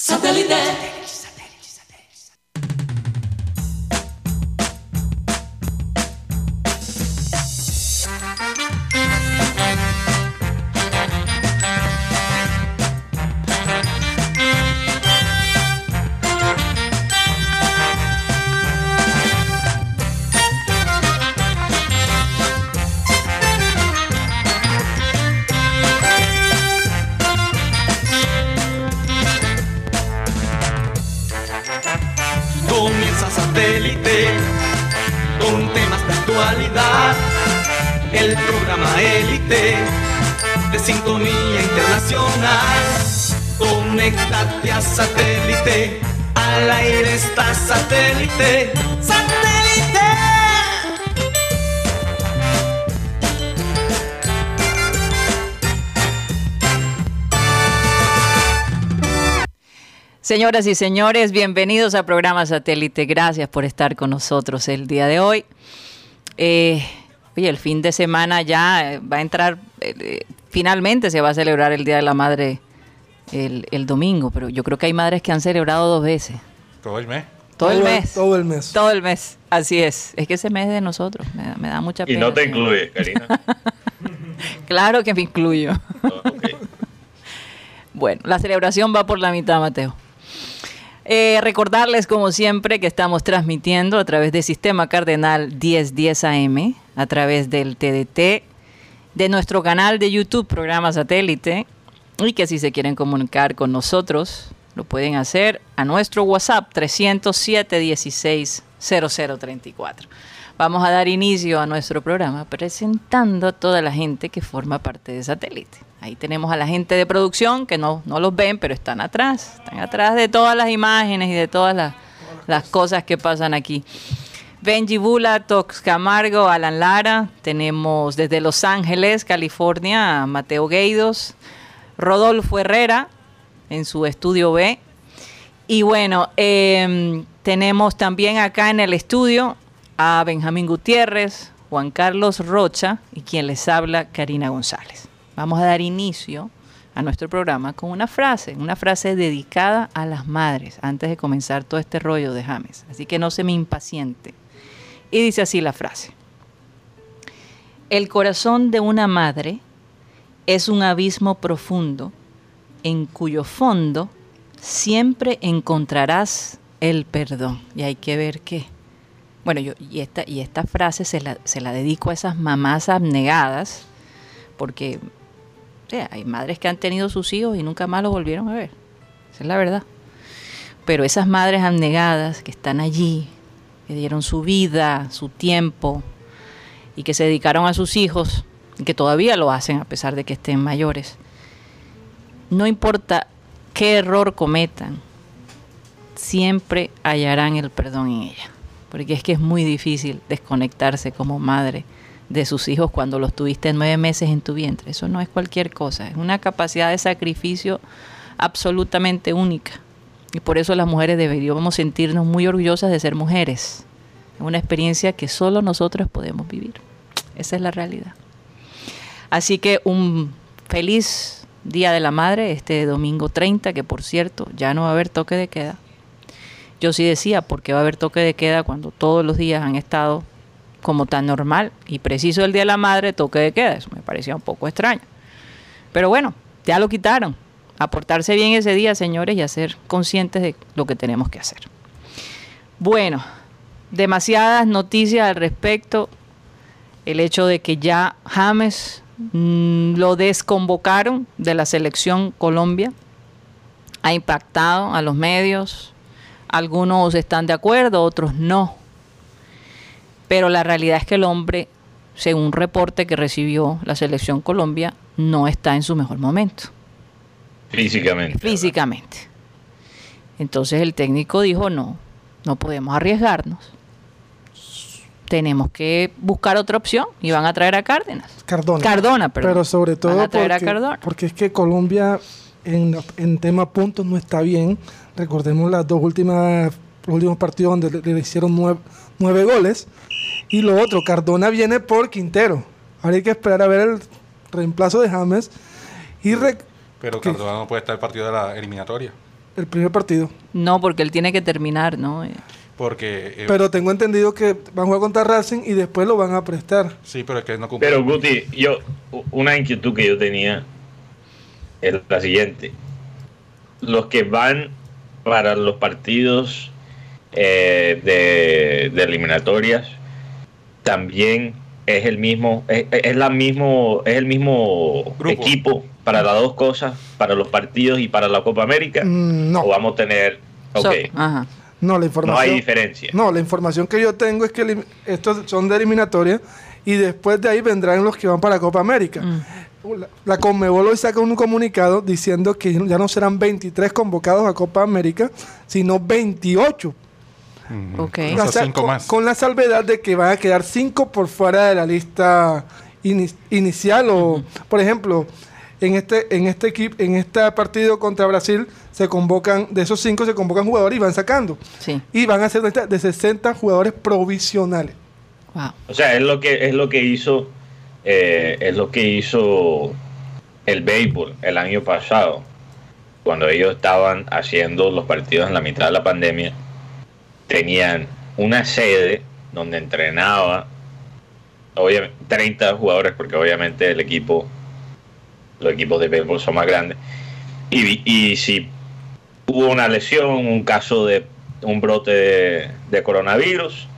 Satellite. Señoras y señores, bienvenidos a programa Satélite. Gracias por estar con nosotros el día de hoy. Eh, oye, el fin de semana ya eh, va a entrar, eh, eh, finalmente se va a celebrar el Día de la Madre el, el domingo, pero yo creo que hay madres que han celebrado dos veces. Todo el mes. Todo, el mes. Todo el mes. Todo el mes, así es. Es que ese mes es de nosotros, me da, me da mucha Y pena. no te señor. incluye, Karina. Claro que me incluyo. Oh. Bueno, la celebración va por la mitad, Mateo. Eh, recordarles, como siempre, que estamos transmitiendo a través del Sistema Cardenal 1010 AM, a través del TDT, de nuestro canal de YouTube, programa satélite, y que si se quieren comunicar con nosotros, lo pueden hacer a nuestro WhatsApp 307 16 0034. Vamos a dar inicio a nuestro programa presentando a toda la gente que forma parte de satélite. Ahí tenemos a la gente de producción que no, no los ven, pero están atrás. Están atrás de todas las imágenes y de todas las, las cosas que pasan aquí. Benji Bula, Tox Camargo, Alan Lara. Tenemos desde Los Ángeles, California, a Mateo Gueidos. Rodolfo Herrera en su estudio B. Y bueno, eh, tenemos también acá en el estudio a Benjamín Gutiérrez, Juan Carlos Rocha y quien les habla, Karina González. Vamos a dar inicio a nuestro programa con una frase, una frase dedicada a las madres antes de comenzar todo este rollo de James. Así que no se me impaciente. Y dice así la frase. El corazón de una madre es un abismo profundo en cuyo fondo siempre encontrarás el perdón. Y hay que ver qué. Bueno, yo, y esta, y esta frase se la, se la dedico a esas mamás abnegadas, porque o sea, hay madres que han tenido sus hijos y nunca más los volvieron a ver. Esa es la verdad. Pero esas madres abnegadas que están allí, que dieron su vida, su tiempo, y que se dedicaron a sus hijos, y que todavía lo hacen a pesar de que estén mayores, no importa qué error cometan, siempre hallarán el perdón en ella. Porque es que es muy difícil desconectarse como madre de sus hijos cuando los tuviste nueve meses en tu vientre. Eso no es cualquier cosa, es una capacidad de sacrificio absolutamente única. Y por eso las mujeres deberíamos sentirnos muy orgullosas de ser mujeres. Es una experiencia que solo nosotros podemos vivir. Esa es la realidad. Así que un feliz Día de la Madre, este domingo 30, que por cierto ya no va a haber toque de queda. Yo sí decía, porque va a haber toque de queda cuando todos los días han estado como tan normal y preciso el Día de la Madre, toque de queda. Eso me parecía un poco extraño. Pero bueno, ya lo quitaron. A portarse bien ese día, señores, y a ser conscientes de lo que tenemos que hacer. Bueno, demasiadas noticias al respecto. El hecho de que ya James mm, lo desconvocaron de la selección Colombia ha impactado a los medios. Algunos están de acuerdo, otros no. Pero la realidad es que el hombre, según un reporte que recibió la selección Colombia, no está en su mejor momento Físicamente. físicamente. Entonces el técnico dijo, no, no podemos arriesgarnos. Tenemos que buscar otra opción y van a traer a Cárdenas. Cardona. Cardona, perdón. Pero sobre todo Van a traer a porque, Cardona. porque es que Colombia en, en tema puntos no está bien. Recordemos las dos últimas, los últimos partidos donde le, le hicieron nueve, nueve goles. Y lo otro, Cardona viene por Quintero. Ahora hay que esperar a ver el reemplazo de James. Y re- Pero ¿Qué? Cardona no puede estar el partido de la eliminatoria. el primer partido. No, porque él tiene que terminar, ¿no? Eh, Porque. eh, Pero tengo entendido que van a jugar contra Racing y después lo van a prestar. sí, pero es que no cumple. Pero Guti, yo, una inquietud que yo tenía es la siguiente. Los que van para los partidos eh, de, de eliminatorias también es el mismo, es, es la mismo, es el mismo Grupo. equipo para las dos cosas, para los partidos y para la Copa América. Mm, no. O vamos a tener, ok, so- ajá. No, la no información. hay diferencia. No, la información que yo tengo es que estos son de eliminatoria y después de ahí vendrán los que van para Copa América. La, la Conmebol hoy saca un comunicado diciendo que ya no serán 23 convocados a Copa América, sino 28. O sea, cinco con, más. con la salvedad de que van a quedar 5 por fuera de la lista ini- inicial o, por ejemplo, en este en este equipo en este partido contra Brasil se convocan de esos 5 se convocan jugadores y van sacando Sí. y van a ser de, de 60 jugadores provisionales. Wow. O sea, es lo que es lo que hizo eh, es lo que hizo el béisbol el año pasado cuando ellos estaban haciendo los partidos en la mitad de la pandemia tenían una sede donde entrenaba obviamente 30 jugadores porque obviamente el equipo los equipos de béisbol son más grandes y, y si hubo una lesión un caso de un brote de, de coronavirus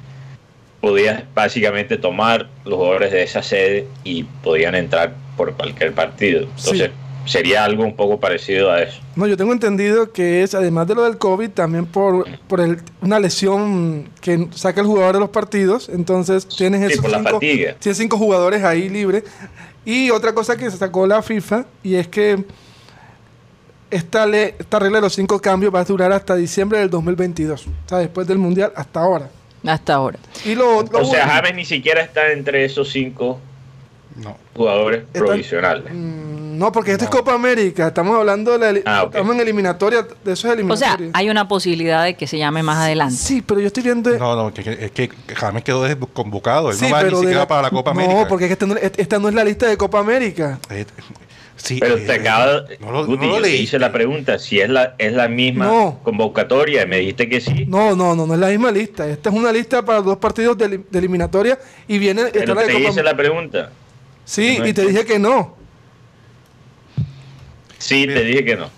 podías básicamente tomar los jugadores de esa sede y podían entrar por cualquier partido. Entonces, sería algo un poco parecido a eso. No, yo tengo entendido que es, además de lo del COVID, también por, por el- una lesión que saca el jugador de los partidos. Entonces tienes Sí, esos por cinco, fatiga. tienes cinco jugadores ahí libres. Y otra cosa que sacó la FIFA, y es que esta, le- esta regla de los cinco cambios va a durar hasta diciembre del 2022. O sea, después del Mundial hasta ahora. Hasta ahora. Y lo, lo O sea, bueno- James ni siquiera está entre esos cinco No. jugadores Están- provisionales. Mm, No, porque esto es No. Copa América. Estamos hablando de la Ah, ok. estamos en eliminatoria, de esos O sea, hay una posibilidad de que se llame más adelante. Sí, pero yo estoy viendo. No, no, que, que- es que James quedó desconvocado. Él Sí, no va ni pero de siquiera la- para la Copa no, América. porque esta no, esta no es la lista de Copa América. Eh, sí, Pero eh, te acaba no lo- Guti, no lo yo te hice la pregunta si es la, es la misma No. convocatoria y me dijiste que sí. No, no, no, no es la misma lista. Esta es una lista para dos partidos de, de eliminatoria y viene Pero la de te Copa hice la pregunta. Sí, no y te dije que no. Sí, te dije que no.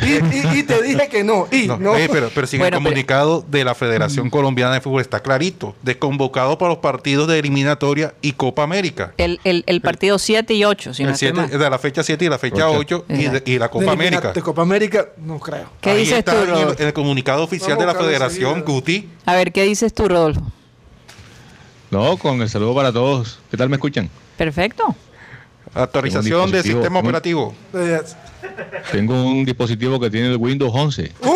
Y, y- te dije que no. Y No, no. eh, pero, pero si en Bueno, el pero- comunicado de la Federación Colombiana de Fútbol está clarito, desconvocado para los partidos de eliminatoria y Copa América. El, el, el partido 7 y 8, si no de la fecha 7 y la fecha Ocho. 8 y, de- y la de Copa elimina- América. De Copa América, no creo. ¿Qué Ahí dices está tú, en el, Rodolfo? en el comunicado oficial Vamos de la Federación. Guti. A ver, ¿qué dices tú, Rodolfo? No, con el saludo para todos. ¿Qué tal me escuchan? Perfecto. Actualización del sistema operativo. Tengo un dispositivo que tiene el Windows 11. ¡Uy!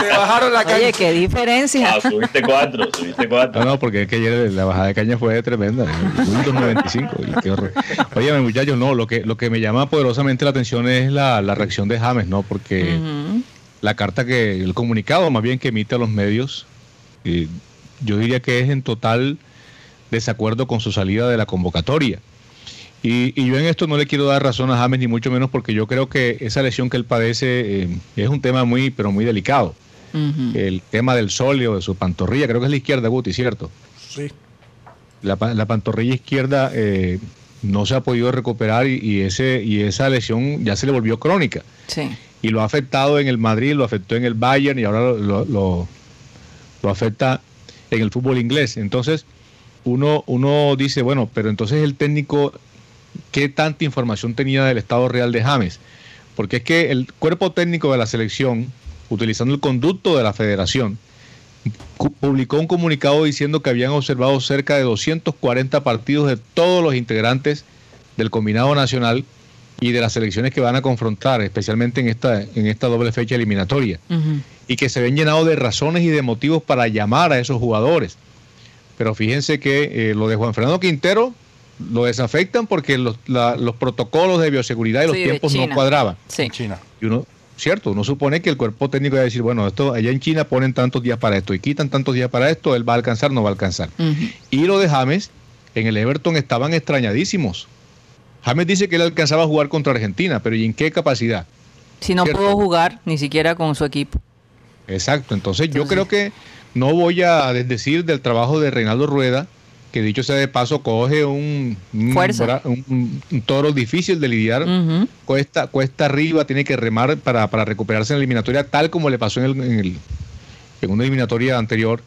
Te bajaron la Oye, calle. qué diferencia. Ah, subiste cuatro, subiste cuatro. No, no, porque es que ayer la bajada de caña fue tremenda. Windows 95. y qué horror. Oye, muchachos, no, lo que, lo que me llama poderosamente la atención es la, la reacción de James, ¿no? Porque la carta que, el comunicado más bien que emite a los medios, eh, yo diría que es en total desacuerdo con su salida de la convocatoria. Y, y yo en esto no le quiero dar razón a James, ni mucho menos porque yo creo que esa lesión que él padece eh, es un tema muy, pero muy delicado. El tema del sóleo, de su pantorrilla, creo que es la izquierda, Guti, ¿cierto? Sí. La, pa- la pantorrilla izquierda eh, no se ha podido recuperar y, y ese, y esa lesión ya se le volvió crónica Sí. y lo ha afectado en el Madrid, lo afectó en el Bayern y ahora lo, lo, lo afecta en el fútbol inglés. Entonces, uno, uno dice, bueno, pero entonces el técnico, ¿qué tanta información tenía del estado real de James? Porque es que el cuerpo técnico de la selección, utilizando el conducto de la federación, publicó un comunicado diciendo que habían observado cerca de 240 partidos de todos los integrantes del combinado nacional y de las selecciones que van a confrontar, especialmente en esta, en esta doble fecha eliminatoria, y que se ven llenados de razones y de motivos para llamar a esos jugadores. Pero fíjense que eh, lo de Juan Fernando Quintero lo desafectan porque los, la- los protocolos de bioseguridad y los Sí, tiempos no cuadraban. Sí. en China. Y uno, cierto, uno supone que el cuerpo técnico va a decir, bueno, esto allá en China ponen tantos días para esto y quitan tantos días para esto, él va a alcanzar, no va a alcanzar. Y lo de James, en el Everton estaban extrañadísimos. James dice que él alcanzaba a jugar contra Argentina, pero ¿y en qué capacidad? Si no ¿cierto? pudo jugar ni siquiera con su equipo. Exacto, entonces yo creo que no voy a desdecir del trabajo de Reinaldo Rueda, que dicho sea de paso, coge un, un, Fuerza. bra- un- un toro difícil de lidiar, cuesta, cuesta arriba, tiene que remar para, para recuperarse en la eliminatoria, tal como le pasó en, el- en, el- en una eliminatoria anterior.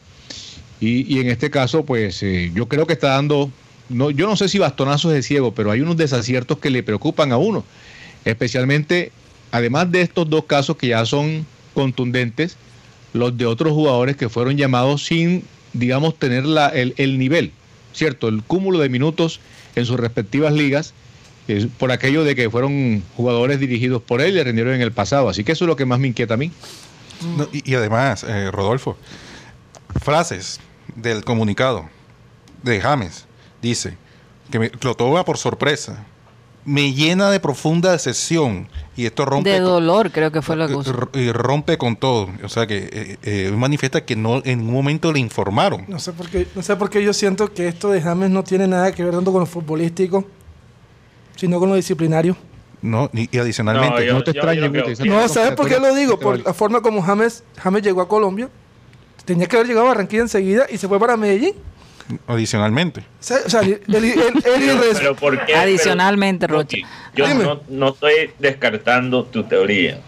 Y, y en este caso, pues eh, yo creo que está dando, no, yo no sé si bastonazos de ciego, pero hay unos desaciertos que le preocupan a uno. Especialmente, además de estos dos casos que ya son contundentes, los de otros jugadores que fueron llamados sin, digamos, tener la, el, el nivel, ¿cierto? El cúmulo de minutos en sus respectivas ligas, es por aquello de que fueron jugadores dirigidos por él y le rindieron en el pasado. Así que eso es lo que más me inquieta a mí. Y, y además, eh, Rodolfo, frases del comunicado de James. Dice que me, lo toma por sorpresa. Me llena de profunda decepción. Y esto rompe. De con- dolor, creo que fue la eh, cosa. y rompe con todo. O sea que eh, eh, manifiesta que no en un momento le informaron. No sé por qué, no sé por qué yo siento que esto de James no tiene nada que ver tanto con lo futbolístico, sino con lo disciplinario. No, y, y adicionalmente. No, yo- no te Guti, que- No, ¿sabes por qué lo digo? Por la forma como James, James llegó a Colombia. Tenía que haber llegado a Barranquilla enseguida y se fue para Medellín. Adicionalmente. O sea, o Pero ¿por qué? Adicionalmente, Pero, Rocha. Yo Dime. no, no estoy descartando tu teoría,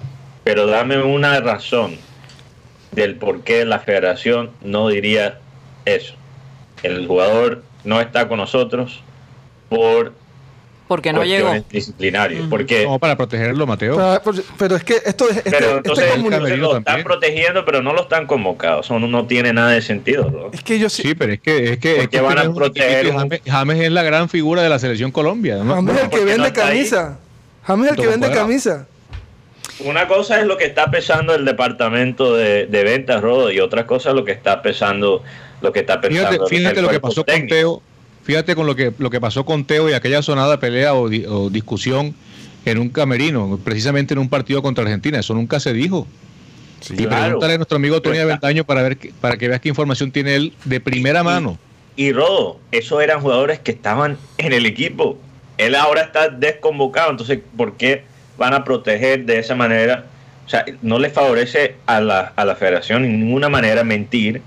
pero dame una razón del por qué la federación no diría eso. El jugador no está con nosotros por Porque no llegó. Porque No, para protegerlo, Mateo. Pero, pero- pero es que esto es. Este, pero este entonces comuni- Camerino lo están también. protegiendo, pero no lo están convocando. Eso no, no tiene nada de sentido. ¿no? es que yo sí. Sí, pero es que es que, ¿Por es qué que van a proteger un- James, James es la gran figura de la selección Colombia. ¿no? James es el ¿por que vende camisa. James es el que vende camisa. Una cosa es lo que está pesando el departamento de, de ventas, Rodo, y otra cosa es lo que está pesando lo que está pensando Fíjate, lo que pasó con. Teo. Fíjate con lo que lo que pasó con Teo y aquella sonada pelea o, di- o discusión en un camerino, precisamente en un partido contra Argentina. Eso nunca se dijo. Sí, y claro. pregúntale a nuestro amigo Tony está- Aventaño para ver que- para que veas qué información tiene él de primera Y- mano. Y Rodo, esos eran jugadores que estaban en el equipo. Él ahora está desconvocado, entonces, ¿por qué van a proteger de esa manera? O sea, no le favorece a la, a la federación en ninguna manera mentir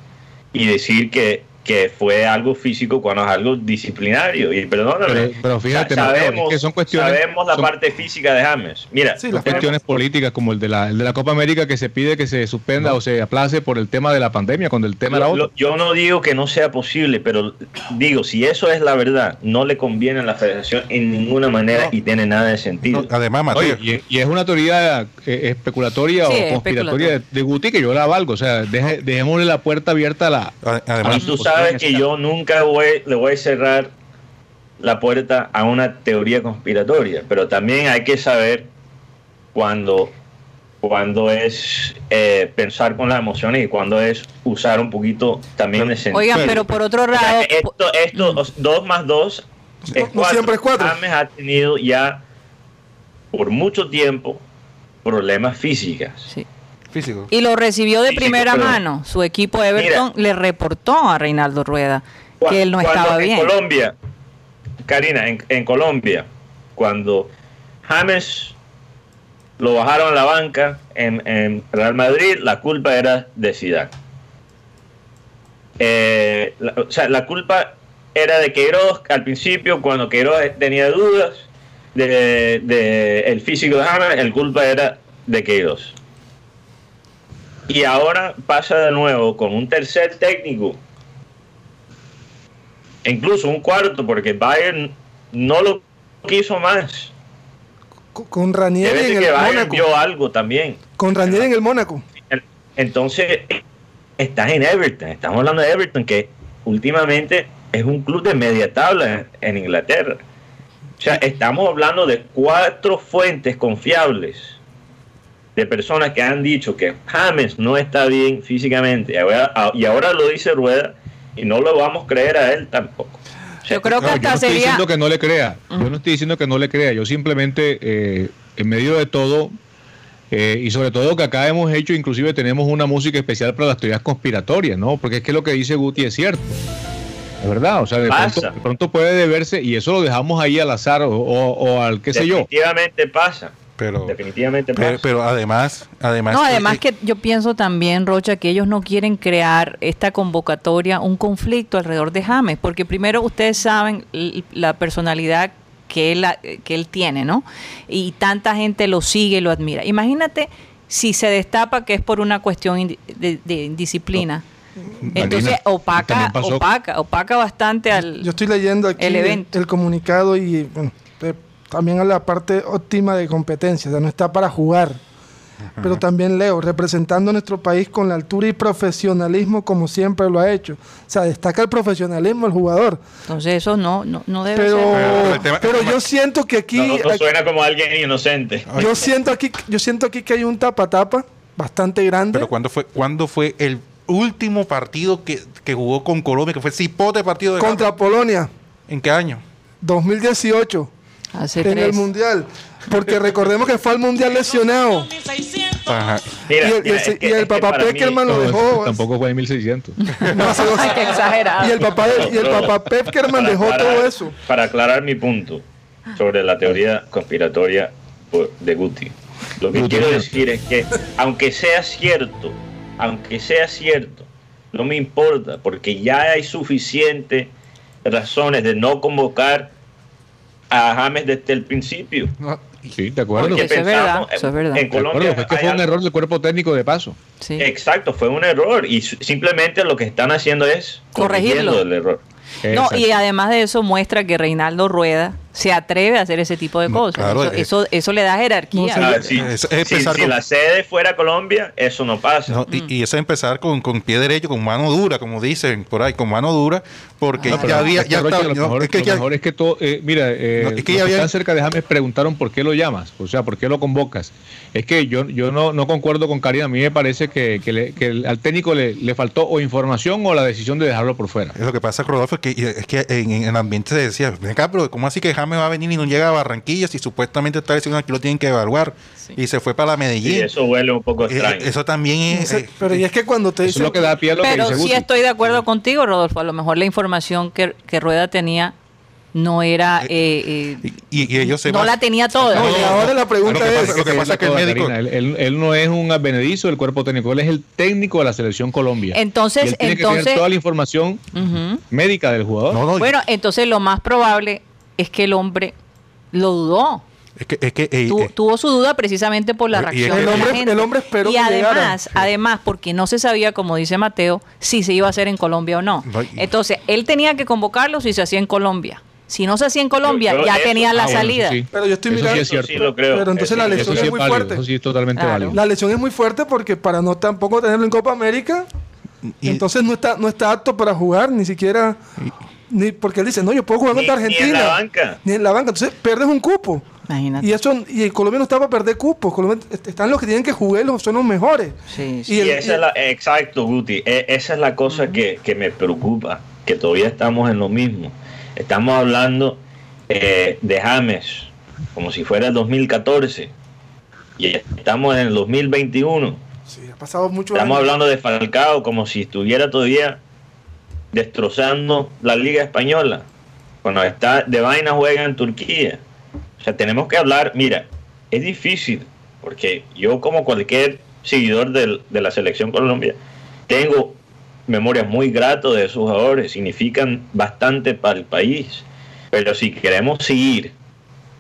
y decir que, que fue algo físico cuando es algo disciplinario. Y perdóname. Pero- pero fíjate, sa- Mateo, sabemos, es que son cuestiones- sabemos la son- parte física de James. Mira, Sí, Son la cuestiones políticas como el de la, el de la Copa América que se pide que se suspenda o se aplace por el tema de la pandemia, cuando el tema era Lo- otro. lo- yo no digo que no sea posible, pero digo, si eso es la verdad, no le conviene a la federación en ninguna manera No. y tiene nada de sentido. No, además, Mateo. Oye, y, y es una teoría eh, especulatoria Sí, o conspiratoria de, de Guti que yo la valgo. O sea, deje- dejémosle la puerta abierta a la. a- y además, tú sabes que yo nunca voy, le voy a cerrar la puerta a una teoría conspiratoria, pero también hay que saber cuando, cuando es eh, pensar con las emociones y cuando es usar un poquito también de sentido. Oigan, Pero- por otro O sea, lado, esto, esto, Mm. os- dos más dos No- es no siempre es cuatro. James ha tenido ya por mucho tiempo problemas físicas. sí. Físico. Y lo recibió de primera pero- mano. Su equipo Everton le reportó a Reinaldo Rueda que él no estaba en bien. Colombia, Karina, en, en Colombia, cuando James lo bajaron a la banca en, en Real Madrid, la culpa era de Zidane. Eh, la- o sea, la culpa era de Queiroz al principio, cuando Queiroz tenía dudas de, de el físico de James, el culpa era de Queiroz. Y ahora pasa de nuevo con un tercer técnico e incluso un cuarto, porque Bayern no lo quiso más. Con- Ranieri en el Bayern Mónaco. vio algo también. Con Ranieri en el Mónaco. Entonces, estás en Everton. Estamos hablando de Everton, que últimamente es un club de media tabla en Inglaterra. O sea, estamos hablando de cuatro fuentes confiables de personas que han dicho que James no está bien físicamente. Y ahora, y ahora lo dice Rueda y no lo vamos a creer a él tampoco. O sea, Yo creo que No, yo no estoy sería. diciendo que no le crea. Yo no estoy diciendo que no le crea. Yo simplemente, eh, en medio de todo, eh, y sobre todo que acá hemos hecho, inclusive tenemos una música especial para las teorías conspiratorias, ¿no? Porque es que lo que dice Guti es cierto. Es verdad, o sea, de pronto, de pronto puede deberse, y eso lo dejamos ahí al azar o, o- o al qué sé yo. definitivamente pasa. Pero, Definitivamente pero, además, además, No, además eh, que yo pienso también, Rocha, que ellos no quieren crear esta convocatoria, un conflicto alrededor de James, porque primero ustedes saben la personalidad que él, ha- que él tiene, ¿no? Y tanta gente lo sigue, lo admira. Imagínate si se destapa que es por una cuestión indi- de, de indisciplina. Entonces Marina, opaca, opaca, opaca bastante al... Yo estoy leyendo aquí el evento. el comunicado y bueno, también a la parte óptima de competencia, o sea, no está para jugar. Pero también leo, representando a nuestro país con la altura y profesionalismo como siempre lo ha hecho. O sea, destaca el profesionalismo el jugador. Entonces eso no, no, no debe Pero, ser. Pero el tema- pero yo siento que aquí, No, no suena como alguien inocente. yo siento aquí, yo siento aquí que hay un tapa tapa bastante grande. pero ¿cuándo fue, ¿cuándo fue el último partido que, que jugó con Colombia, que fue el cipote partido de contra? Polonia, ¿En qué año? 2018, Hace en el mundial. Porque recordemos que fue al mundial lesionado. Ajá. Mira, y el, y mira, el- es que- y el es que papá mí- lo No, dejó. Tampoco fue en 1600. no, hace dos- Ay, qué exagerado. y el papá, de- y el papá Peckerman para dejó aclarar- todo eso. Para aclarar mi punto sobre la teoría conspiratoria de Guti, lo que Guti, quiero decir es que, aunque sea cierto, aunque sea cierto, no me importa, porque ya hay suficientes razones de no convocar a James desde el principio. No, Sí, de acuerdo. Porque Eso es verdad, eso es verdad. En Colombia es que fue un error del cuerpo técnico de paso. Sí. Exacto, fue un error y simplemente lo que están haciendo es Corregirlo. corrigiendo el error. No, Exacto. y además de eso muestra que Reinaldo Rueda se atreve a hacer ese tipo de No, cosas. claro, eso, es- eso, eso le da jerarquía. No Ah, si, Es- es si- empezar si con- la sede fuera Colombia, eso no pasa. No, y, y eso es empezar con, con pie derecho, con mano dura, como dicen por ahí, con mano dura, porque pero ya había, es ya estaba, lo es que lo ya- mejor es que todo, eh, mira, eh, No, es que ya que había- están cerca de James preguntaron por qué lo llamas, o sea, por qué lo convocas. Es que yo, yo no, no concuerdo con Karina, a mí me parece que, que le- que el- al técnico le, le faltó o información o la decisión de dejarlo por fuera. Lo que pasa, Rodolfo, es que, es que en, en el ambiente se decía, ven acá, pero ¿cómo así que James va a venir y no llega a Barranquilla si supuestamente está diciendo aquí lo tienen que evaluar? Y se fue para la Sí, Medellín. eso huele un poco Eh, extraño. eso también es... Eh, pero y es que cuando te Eso es dicen lo que da pie a lo que Pero dice sí estoy de acuerdo contigo, Rodolfo. A lo mejor la información que, que Rueda tenía no era... eh, eh, y, y ellos se no la tenía toda. No, y ahora la pregunta Lo que es, pasa- lo que pasa es que el médico- Karina, Él, él- él no es un advenedizo del cuerpo técnico, él es el técnico de la selección Colombia. Entonces- Y él tiene que entonces- tener toda la información médica del jugador. No, no, Bueno, entonces lo más probable es que el hombre lo dudó. es que... Es que eh, Tu- eh, tuvo su duda precisamente por la Y es reacción que- de El la hombre- gente. el hombre esperó y que llegara. además, además, porque no se sabía, como dice Mateo, si se iba a hacer en Colombia o no. Entonces, él tenía que convocarlo si se hacía en Colombia. Si no se hacía en Colombia, Yo- yo ya eso- tenía la Ah, salida. sí. Pero yo estoy Eso sí mirando- es cierto. sí lo creo. Pero entonces Eso la lesión es muy válido, fuerte. Eso sí es totalmente Claro. válido. la lesión es muy fuerte porque para no tampoco tenerlo en Copa América, y- entonces no está, no está apto para jugar, ni siquiera, ni porque él dice, no, yo puedo jugar contra ni en Argentina. la banca. Ni en la banca. Entonces pierdes un cupo. Imagínate. Y eso y el Colombia no está para perder cupos. Colombia est- están los que tienen que jugar, los son los mejores. Sí, sí. Y Y el- esa es la, exacto, Guti. E- esa es la cosa que, que me preocupa, que todavía estamos en lo mismo. Estamos hablando eh, de James como si fuera el 2014 y estamos en el 2021. Sí, ha pasado mucho Estamos años. hablando de Falcao como si estuviera todavía destrozando la Liga Española. Cuando está de vaina juega en Turquía. O sea, tenemos que hablar. Mira, es difícil porque yo, como cualquier seguidor del- de la selección Colombia, tengo memorias muy gratas de esos jugadores. Significan bastante para el país. Pero si queremos seguir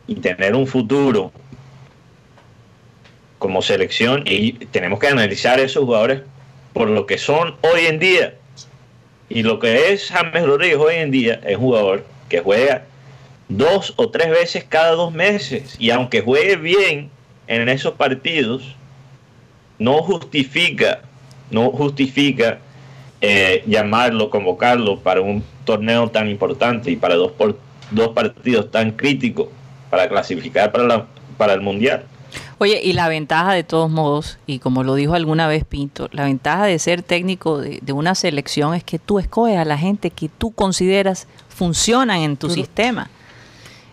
y tener un futuro como selección y tenemos que analizar esos jugadores por lo que son hoy en día. Y lo que es James Rodríguez hoy en día es un jugador que juega dos o tres veces cada dos meses. Y aunque juegue bien en esos partidos, no justifica, no justifica eh, llamarlo, convocarlo para un torneo tan importante y para dos, dos partidos tan críticos para clasificar para, la, para el Mundial. Oye, y la ventaja de todos modos, y como lo dijo alguna vez Pinto, la ventaja de ser técnico de, de una selección es que tú escoges a la gente que tú consideras funcionan en tu Pero- sistema.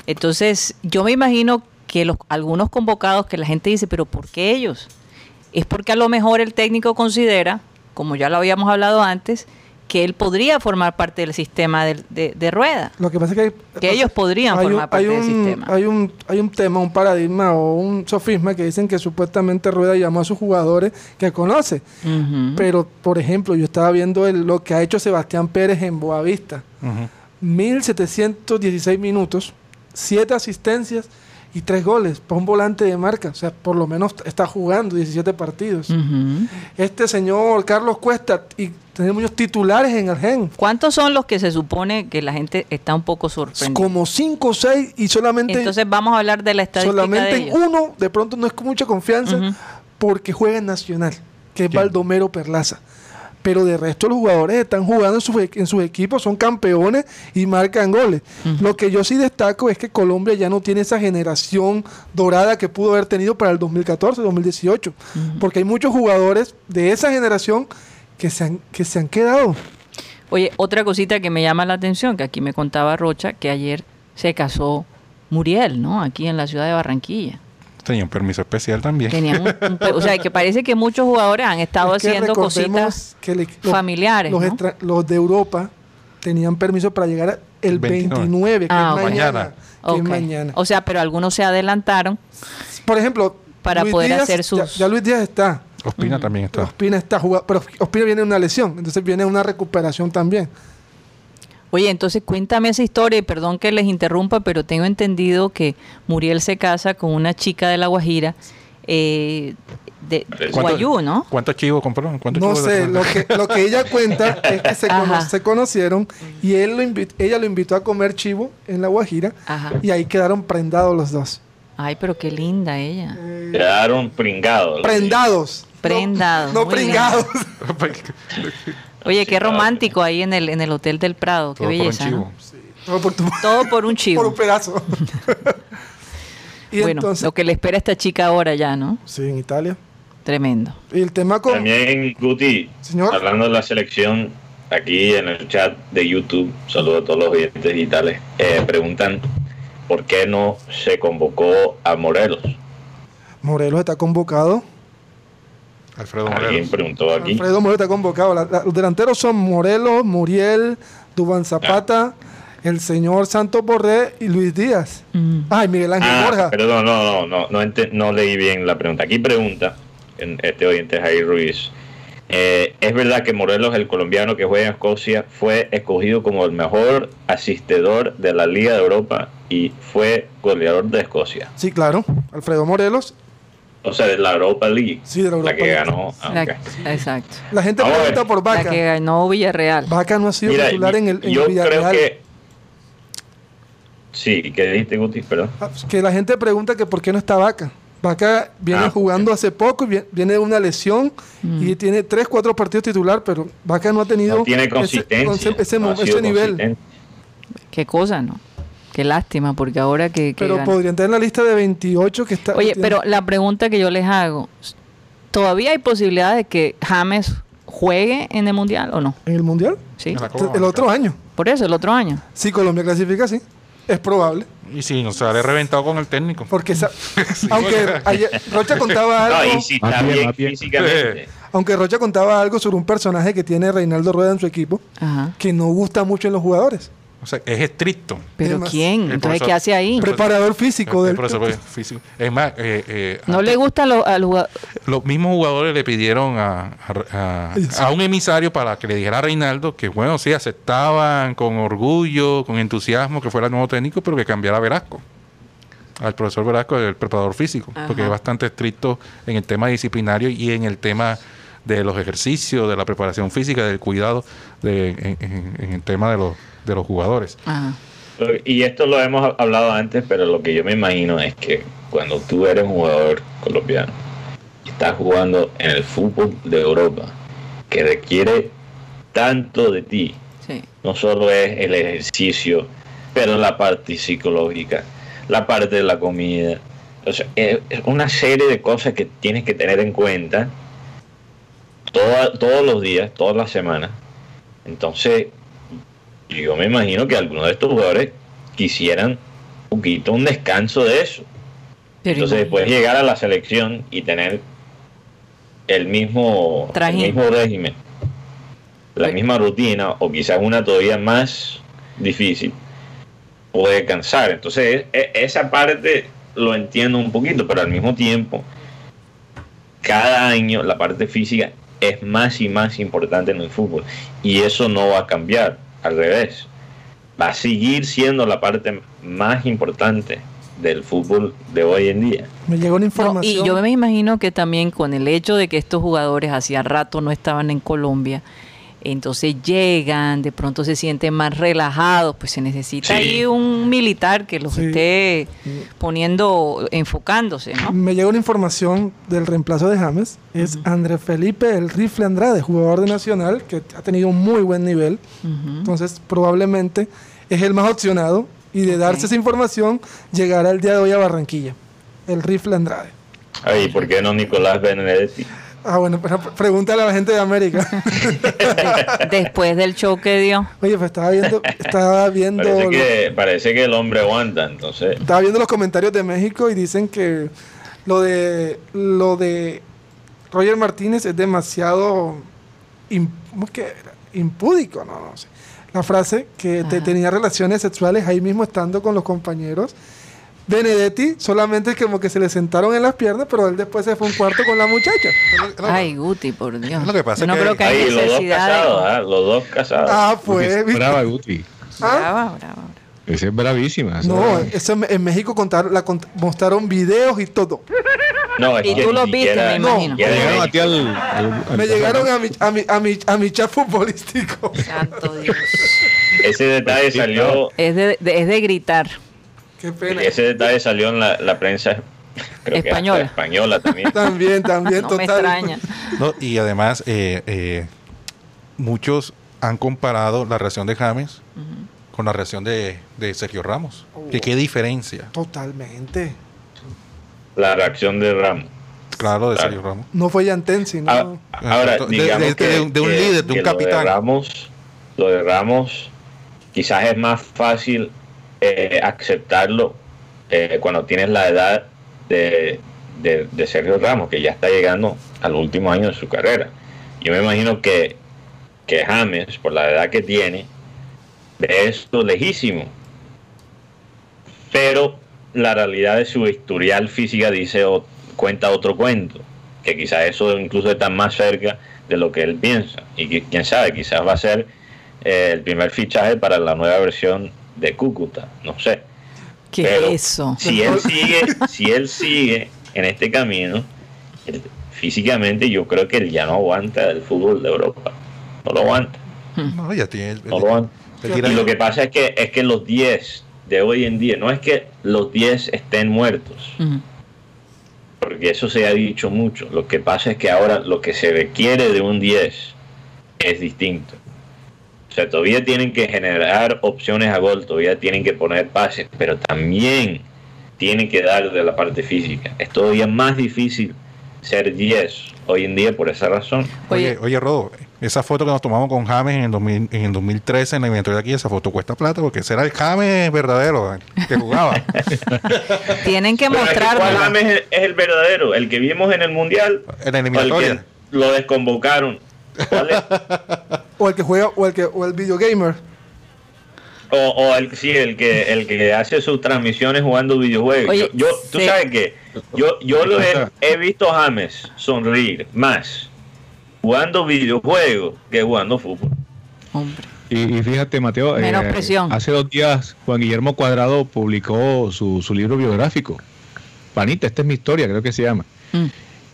Entonces, yo me imagino que los, algunos convocados que la gente dice, pero ¿por qué ellos? Es porque a lo mejor el técnico considera, como ya lo habíamos hablado antes, que él podría formar parte del sistema de, de- de rueda. Lo que pasa es que, hay- Que ellos podrían hay un- formar parte hay del sistema. Hay un, hay un tema, un paradigma o un sofisma que dicen que supuestamente Rueda llamó a sus jugadores que conoce. Pero, por ejemplo, yo estaba viendo el- lo que ha hecho Sebastián Pérez en Boavista. Ujú. 1716 minutos, 7 asistencias y 3 goles para un volante de marca. O sea, por lo menos está jugando 17 partidos. Este señor Carlos Cuesta, y tenemos muchos titulares en el GEN. ¿Cuántos son los que se supone que la gente está un poco sorprendida? Como 5 o 6 y solamente, Entonces vamos a hablar de la estadística solamente de en ellos. uno, de pronto no es con mucha confianza, porque juega en Nacional, que es ¿Quién? Baldomero Perlaza. Pero de resto los jugadores están jugando en sus, e- en sus equipos, son campeones y marcan goles. Lo que yo sí destaco es que Colombia ya no tiene esa generación dorada que pudo haber tenido para el 2014, 2018. Porque hay muchos jugadores de esa generación que se han, que se han quedado. Oye, otra cosita que me llama la atención, que aquí me contaba Rocha, que ayer se casó Muriel, ¿no? Aquí en la ciudad de Barranquilla. Tenía un permiso especial también. Tenían un- un o sea, que parece que muchos jugadores han estado Es que haciendo cositas que le- los- familiares, Los, ¿no? extra- los de Europa tenían permiso para llegar a- el 29. 29, que Ah, es mañana. Mañana. que es Ok. mañana. O sea, pero algunos se adelantaron. Por ejemplo, Para poder hacer ya- sus- Ya, Luis Díaz está. Ospina también está. Ospina está jugando, pero Ospina viene de una lesión, entonces viene una recuperación también. Oye, entonces cuéntame esa historia y perdón que les interrumpa, pero tengo entendido que Muriel se casa con una chica de La Guajira, eh, de ¿Cuánto- Guayú, ¿no? ¿Cuántos chivos compró? ¿Cuántos No chivos sé, lo que, lo que ella cuenta es que se, cono- Ajá. se conocieron y él lo ella lo invitó a comer chivo en La Guajira Ajá. y ahí quedaron prendados los dos. Ay, pero qué linda ella. Quedaron pringados. Prendados. Prendados, No, pringados. Oye, qué romántico ahí en el, en el Hotel del Prado, qué Todo por un belleza. chivo. ¿no? Todo por, tu- Todo por un por chivo. un pedazo. y bueno, entonces, lo que le espera a esta chica ahora ya, ¿no? sí, en Italia. Tremendo. Y el tema con También, Guti, Señor. hablando de la selección, aquí en el chat de YouTube, saludo a todos los oyentes digitales, eh, preguntan por qué no se convocó a Morelos. Morelos está convocado. Alfredo Alguien Morelos. preguntó aquí. Alfredo Morelos está convocado. La- la- los delanteros son Morelos, Muriel, Dubán Zapata, el señor Santos Borré y Luis Díaz. Mm. Ay, Miguel Ángel Ah, Borja. perdón, no, no, no, no, ente- no leí bien la pregunta. Aquí pregunta, en este oyente Jair Ruiz, eh, ¿es verdad que Morelos, el colombiano que juega en Escocia, fue escogido como el mejor asistidor de la Liga de Europa y fue goleador de Escocia? Sí, claro. Alfredo Morelos. O sea, de la Europa League. Sí, de la Europa que League. ganó. ah, La- ok. exacto. La gente Vamos pregunta por La Vaca. que ganó Villarreal. Vaca no ha sido Mira, titular en el en yo Villarreal. creo que... Sí, ¿qué dijiste, Guti? Perdón. Ah, Que la gente pregunta que por qué no está Vaca. Vaca viene Ah, jugando hace poco viene de una lesión Mm. y tiene 3, 4 partidos titular, pero Vaca no ha tenido No tiene ese- consistencia. ese, ese no nivel. consistente. Qué cosa, ¿no? Qué lástima, porque ahora que... que Pero ganó- podrían tener en la lista de 28 que está. Oye, tiene- pero la pregunta que yo les hago, ¿todavía hay posibilidad de que James juegue en el Mundial o no? ¿En el Mundial? Sí. El otro año. Por eso, el otro año. Si Colombia clasifica, sí. Es probable. Y si no se ha reventado con el técnico. Porque aunque ayer Rocha contaba No, algo, y si está bien, bien. físicamente. aunque Rocha contaba algo sobre un personaje que tiene Reinaldo Rueda en su equipo Ajá. que no gusta mucho en los jugadores. O sea, es estricto. ¿Pero Además, quién? Entonces, ¿qué hace ahí? Pre- Preparador físico El del profesor fue físico. Es más, eh, eh, ¿No le gusta lo- al jugador? los mismos jugadores le pidieron a, a- a- a un emisario para que le dijera a Reinaldo que, bueno, sí, aceptaban con orgullo, con entusiasmo que fuera el nuevo técnico, pero que cambiara a Velasco. Al profesor Velasco, el preparador físico, porque es bastante estricto en el tema disciplinario y en el tema de los ejercicios, de la preparación física, del cuidado de, en, en- en el tema de los, de los jugadores. Ajá. Y esto lo hemos hablado antes, pero lo que yo me imagino es que cuando tú eres un jugador colombiano y estás jugando en el fútbol de Europa, que requiere tanto de ti, Sí. no solo es el ejercicio, pero la parte psicológica, la parte de la comida. O sea, es es una serie de cosas que tienes que tener en cuenta toda- todos los días, todas las semanas. Entonces, yo me imagino que algunos de estos jugadores quisieran un poquito un descanso de eso. Pero Entonces, después llegar a la selección y tener el mismo, el mismo régimen. la misma rutina o quizás una todavía más difícil puede cansar. Entonces, e- esa parte lo entiendo un poquito, pero al mismo tiempo, cada año la parte física es más y más importante en el fútbol. Y eso no va a cambiar, al revés. Va a seguir siendo la parte más importante del fútbol de hoy en día. Me llegó una No, información. y yo me imagino que también con el hecho de que estos jugadores hacía rato no estaban en Colombia, entonces llegan, de pronto se sienten más relajados, pues se necesita Sí. ahí un militar que los Sí. esté poniendo, enfocándose, ¿no? Me llegó una información del reemplazo de James. Es André Felipe El Rifle Andrade, jugador de Nacional, que ha tenido un muy buen nivel. Entonces, probablemente es el más opcionado. Y de darse esa información, llegará el día de hoy a Barranquilla. El Rifle Andrade. Ay, ¿por qué no Nicolás Benedetti? Ah, bueno, pero pregúntale a la gente de América. Después del show que dio. Oye, pues estaba viendo, estaba viendo, Parece que, parece que el hombre aguanta, entonces. estaba viendo los comentarios de México y dicen que lo de lo de Roger Martínez es demasiado ¿cómo es que era? impúdico, no, no sé. La frase que te- Ajá. tenía relaciones sexuales ahí mismo estando con los compañeros. Benedetti solamente como que se le sentaron en las piernas, pero él después se fue a un cuarto con la muchacha. Ay, Guti, por Dios. Lo que pasa no es que creo que hay los dos necesidad casados, de... ¿ah? Los dos casados. Ah, pues. brava, Guti. Ah, Brava, brava, brava. Esa es bravísima. esa No, es- eso en, México contaron, la cont- mostraron videos y todo. No, es Y que tú los viste, me No. imagino. ya Te de llegaron a México. ti al, al- al- Me llegaron a mi, a mi, a mi, a mi chat futbolístico. Santo Dios. Ese detalle Sí, salió, Es de, de- es de gritar. Qué pena. ese detalle salió en la, la prensa creo que hasta Española. también. También, también, No me total. extraña. No, y además, eh, eh, muchos han comparado la reacción de James con la reacción de, de Sergio Ramos. Que qué diferencia, Totalmente. La reacción de Ramos. claro, de Claro. Sergio Ramos. No fue Yanten, sino. Ah, ahora, Exacto. De- digamos de- que, de un- de un que- líder, de un capitán. Lo de Ramos, lo de Ramos quizás es más fácil eh, aceptarlo eh, cuando tienes la edad de, Sergio Ramos, que ya está llegando al último año de su carrera. Yo me imagino que, que James, por la edad que tiene, ve esto lejísimo. Pero la realidad de su historial física dice o cuenta otro cuento, que quizás eso incluso está más cerca de lo que él piensa. Y quién sabe, quizás va a ser eh, el primer fichaje para la nueva versión de Cúcuta, no sé. ¿Qué Pero es eso? Si él sigue, si él sigue en este camino, él- físicamente yo creo que él ya no aguanta el fútbol de Europa. No lo aguanta. No, ya tiene. No lo aguanta. Y lo que pasa es que es que los 10 de hoy en día, no es que los 10 estén muertos, Ujú. porque eso se ha dicho mucho. Lo que pasa es que ahora lo que se requiere de un 10 es distinto. O sea, todavía tienen que generar opciones a gol, todavía tienen que poner pases, pero también tienen que dar de la parte física. Es todavía más difícil ser 10 hoy en día por esa razón. Oye, Oye, Rodo, esa foto que nos tomamos con James en el, 2000 en el 2013 en la inventaria de aquí, esa foto cuesta plata porque ese era el James verdadero que jugaba. tienen que que ¿Cuál mostrarlo. James es el verdadero? ¿El que vimos en el Mundial? en la ¿O el que lo desconvocaron? O el que juega, o el que, o el videogamer. O, o el, sí, el que, el que hace sus transmisiones jugando videojuegos. Oye, yo, yo- tú sí. sabes que yo, yo lo he, he visto a James sonreír más jugando videojuegos que jugando fútbol. Hombre. Y, y fíjate, Mateo, presión. hace dos días Juan Guillermo Cuadrado publicó su, su libro biográfico. Panita, esta es mi historia, creo que se llama. Mm.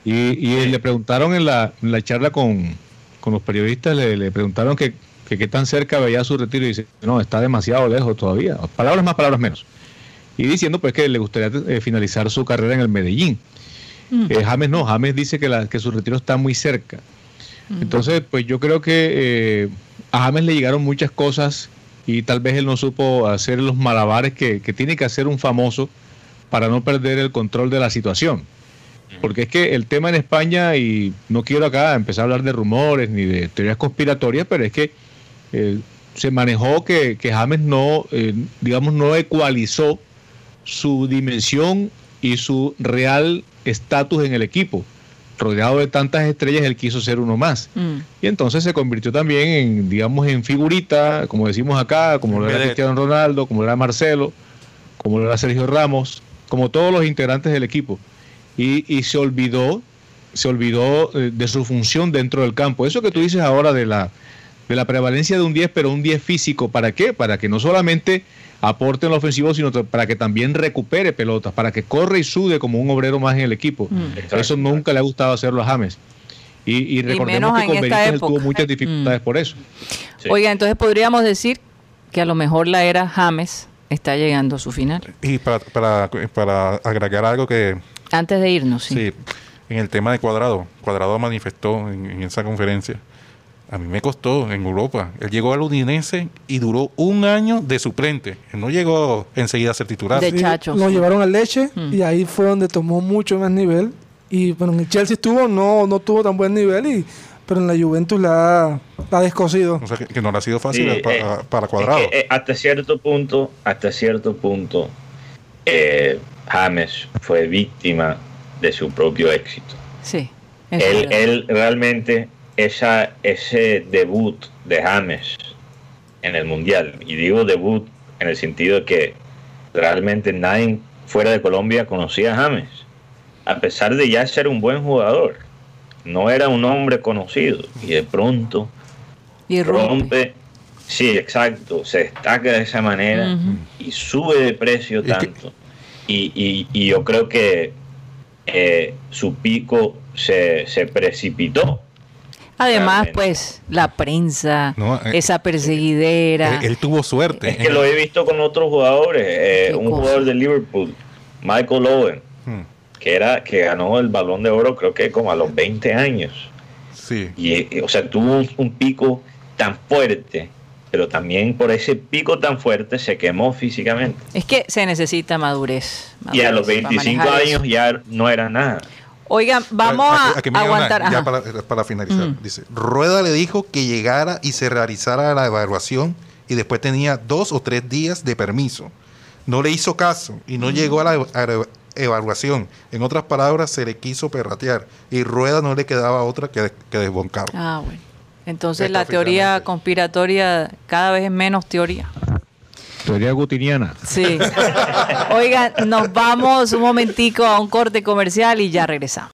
Y, y le preguntaron en la, en la charla con, con los periodistas, le, le preguntaron que, que qué tan cerca veía su retiro y dice, no, está demasiado lejos todavía. Palabras más, palabras menos. Y diciendo pues que le gustaría eh, finalizar su carrera en el Medellín. Mm. Eh, James no, James dice que, la, que su retiro está muy cerca. Entonces, pues yo creo que eh, a James le llegaron muchas cosas y tal vez él no supo hacer los malabares que, que tiene que hacer un famoso para no perder el control de la situación. Porque es que el tema en España, y no quiero acá empezar a hablar de rumores ni de teorías conspiratorias, pero es que eh, se manejó que, que James no, eh, digamos, no ecualizó su dimensión y su real estatus en el equipo. rodeado de tantas estrellas, él quiso ser uno más. Mm. Y entonces se convirtió también en, digamos, en figurita, como decimos acá, como lo era. Cristiano Ronaldo, como lo era Marcelo, como lo era Sergio Ramos, como todos los integrantes del equipo. Y, y se olvidó, se olvidó eh, de su función dentro del campo. Eso que tú dices ahora de la, de la prevalencia de un 10, pero un 10 físico, ¿para qué? Para que no solamente aporte en lo ofensivo, sino para que también recupere pelotas, para que corre y sude como un obrero más en el equipo. Mm. Eso nunca le ha gustado hacerlo a James. Y, y recordemos que con Benítez tuvo muchas dificultades Mm. por eso. Sí. Oiga, entonces podríamos decir que a lo mejor la era James está llegando a su final. Y para, para, para agregar algo que Antes de irnos, sí. Sí, en el tema de Cuadrado. Cuadrado manifestó en, en esa conferencia. A mí me costó en Europa. Él llegó al Udinese y duró un año de suplente. Él no llegó enseguida a ser titular. De Sí, Chacho, Lo llevaron al leche Mm. y ahí fue donde tomó mucho más nivel. Y bueno, en el Chelsea estuvo, no, no tuvo tan buen nivel, y, pero en la Juventus la ha, la ha descosido. O sea, que, que no le ha sido Sí, fácil pa- eh, para, es Cuadrado. que, eh, hasta cierto punto, hasta cierto punto, eh, James fue víctima de su propio éxito. Sí. Él, realmente, esa, ese debut de James en el Mundial, y digo debut en el sentido de que realmente nadie fuera de Colombia conocía a James, a pesar de ya ser un buen jugador, no era un hombre conocido, y de pronto y rompe. rompe, sí, exacto, se destaca de esa manera y sube de precio tanto. Y, y- y yo creo que eh, su pico se, se precipitó. Además, realmente. pues, la prensa, No, eh, esa perseguidera. él, él tuvo suerte. Es que lo he visto con otros jugadores. eh, un cosa. jugador de Liverpool, Michael Owen, Hmm, que era que ganó el balón de oro creo que como a los 20 años. Sí. Y, y, o sea, tuvo un, un pico tan fuerte, pero también por ese pico tan fuerte se quemó físicamente. Es que se necesita madurez. Y a los para 25 manejar años eso. ya no era nada. Oigan, vamos a, llega una- aguantar. ya ajá. para, para finalizar. Mm. Dice, Rueda le dijo que llegara y se realizara la evaluación y después tenía dos o tres días de permiso. No le hizo caso y Mm. no llegó a la, a la evaluación. En otras palabras, se le quiso perratear y Rueda no le quedaba otra que, que desboncar. Ah, bueno. Entonces Está la teoría conspiratoria cada vez es menos teoría. Teoría gutiniana. Sí. Oigan, nos vamos un momentico a un corte comercial y ya regresamos.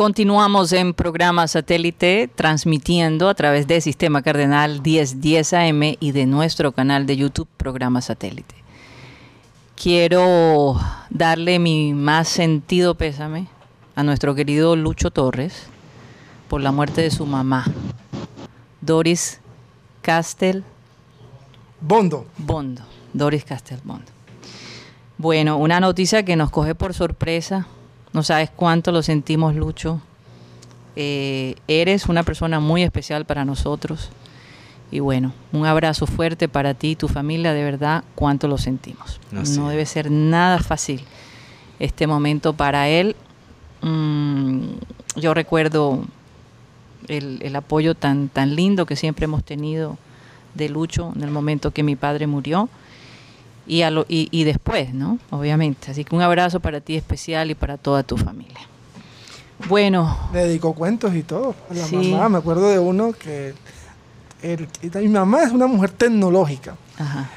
Continuamos en programa satélite transmitiendo a través de Sistema Cardenal 1010 AM y de nuestro canal de YouTube Programa Satélite. Quiero darle mi más sentido pésame a nuestro querido Lucho Torres por la muerte de su mamá, Doris Castel Bondo. Bondo, Doris Castelbondo. Bueno, una noticia que nos coge por sorpresa. No sabes cuánto lo sentimos, Lucho. Eh, eres una persona muy especial para nosotros. Y bueno, un abrazo fuerte para ti y tu familia. De verdad, cuánto lo sentimos. No debe ser nada fácil este momento para él. Mm, yo recuerdo el, el apoyo tan, tan lindo que siempre hemos tenido de Lucho en el momento que mi padre murió y, a lo- y, y después, ¿no? Obviamente. Así que un abrazo para ti especial y para toda tu familia. Bueno, Le dedicó cuentos y todo a la Sí. mamá. Me acuerdo de uno que el- mi mamá es una mujer tecnológica. ajá.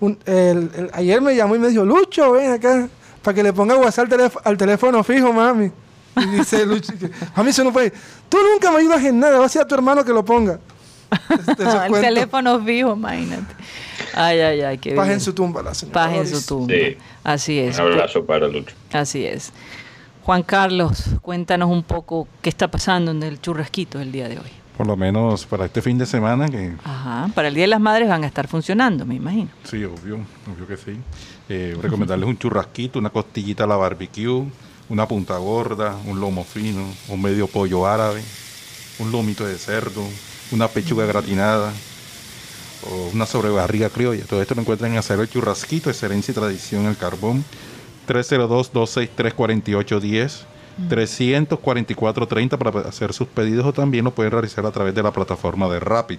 Un- el- el- ayer me llamó y me dijo, Lucho, ven acá, para que le ponga WhatsApp al, teléf- al teléfono fijo, mami. Y dice Lucho, que, mami, eso no puede. Tú nunca me ayudas en nada, va a ser a tu hermano que lo ponga. Este, el cuentos. teléfono fijo, imagínate. Ay, ay, ay, qué Paz bien. en su tumba, la señora. Paz en su tumba. Sí. Así es. Un abrazo para Lucho. Así es. Juan Carlos, cuéntanos un poco qué está pasando en el churrasquito el día de hoy. Por lo menos para este fin de semana, que Ajá. Para el Día de las Madres van a estar funcionando, me imagino. sí, obvio, obvio que sí. Eh, recomendarles un churrasquito, una costillita a la barbecue, una punta gorda, un lomo fino, un medio pollo árabe, un lomito de cerdo, una pechuga gratinada, o una sobrebarriga criolla. Todo esto lo encuentran en Acero El Churrasquito, Excelencia y Tradición El Carbón, 302-263-4810. 344-30 para hacer sus pedidos o también lo pueden realizar a través de la plataforma de Rapid.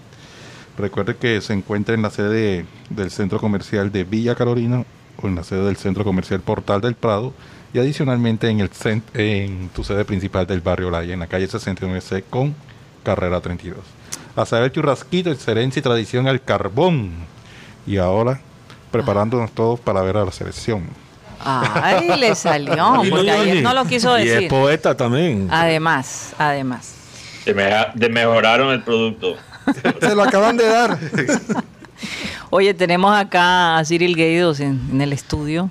Recuerde que se encuentra en la sede del centro comercial de Villa Carolina o en la sede del centro comercial Portal del Prado y adicionalmente en, el en tu sede principal del barrio Laya, en la calle 69C con carrera 32. A saber churrasquito, excelencia y tradición al carbón. Y ahora preparándonos todos para ver a la selección. Ay, le salió, porque no, ayer no lo quiso Y es decir. poeta también. Además, además. De, mejoraron el producto. Se lo acaban de dar. Oye, tenemos acá a Cyril Gueidos en, en el estudio.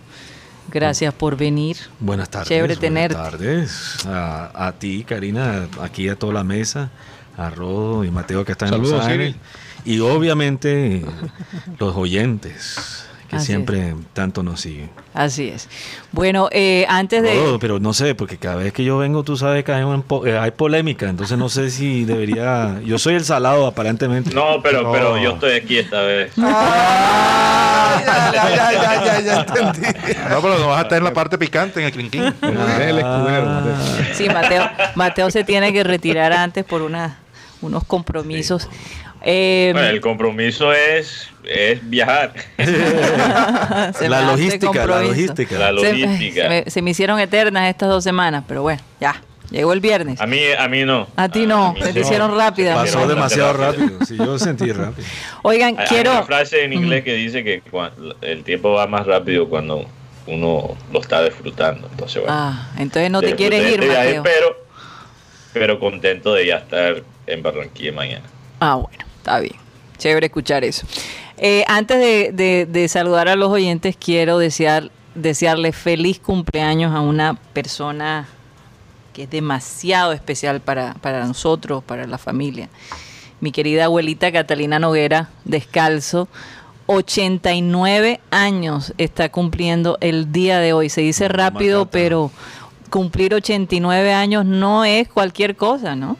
Gracias por venir. Buenas tardes. Chévere buenas tenerte. tardes. A, a ti, Karina, aquí a toda la mesa, a Rodo y Mateo que están en Los Ángeles. Y obviamente los oyentes que Así siempre tanto nos siguen. Así es. Bueno, eh, antes de... Rodo, pero no sé, porque cada vez que yo vengo, tú sabes que hay, un po- eh, hay polémica, entonces no sé si debería... Yo soy el salado, aparentemente. No, pero, No. pero yo estoy aquí esta vez. Ah, ya, ya, ya, ya, ya, ya entendí. No, pero no vas a estar en la parte picante, en el escudero, Mateo. Sí, Mateo, Mateo se tiene que retirar antes por una, unos compromisos. Eh, Bueno, el compromiso es, es viajar. la logística, la logística. La Se- logística. Se, me, se me hicieron eternas estas dos semanas, pero bueno, ya. Llegó el viernes. A mí, a mí no. A ti no, se te hicieron rápidas. Pasó demasiado rápido. Sí, yo sentí rápido. Oigan, Hay- Hay quiero... una frase en inglés que dice que el tiempo va más rápido cuando uno lo está disfrutando. Entonces, bueno. Ah, entonces no te quieres ir, este viaje, Mateo. Pero, pero contento de ya estar en Barranquilla mañana. Ah, bueno, está bien. Chévere escuchar eso. Eh, antes de, de- de saludar a los oyentes, quiero desear, desearle feliz cumpleaños a una persona que es demasiado especial para, para nosotros, para la familia. Mi querida abuelita Catalina Noguera, descalzo, 89 años está cumpliendo el día de hoy. Se dice rápido, pero cumplir 89 años no es cualquier cosa, ¿no?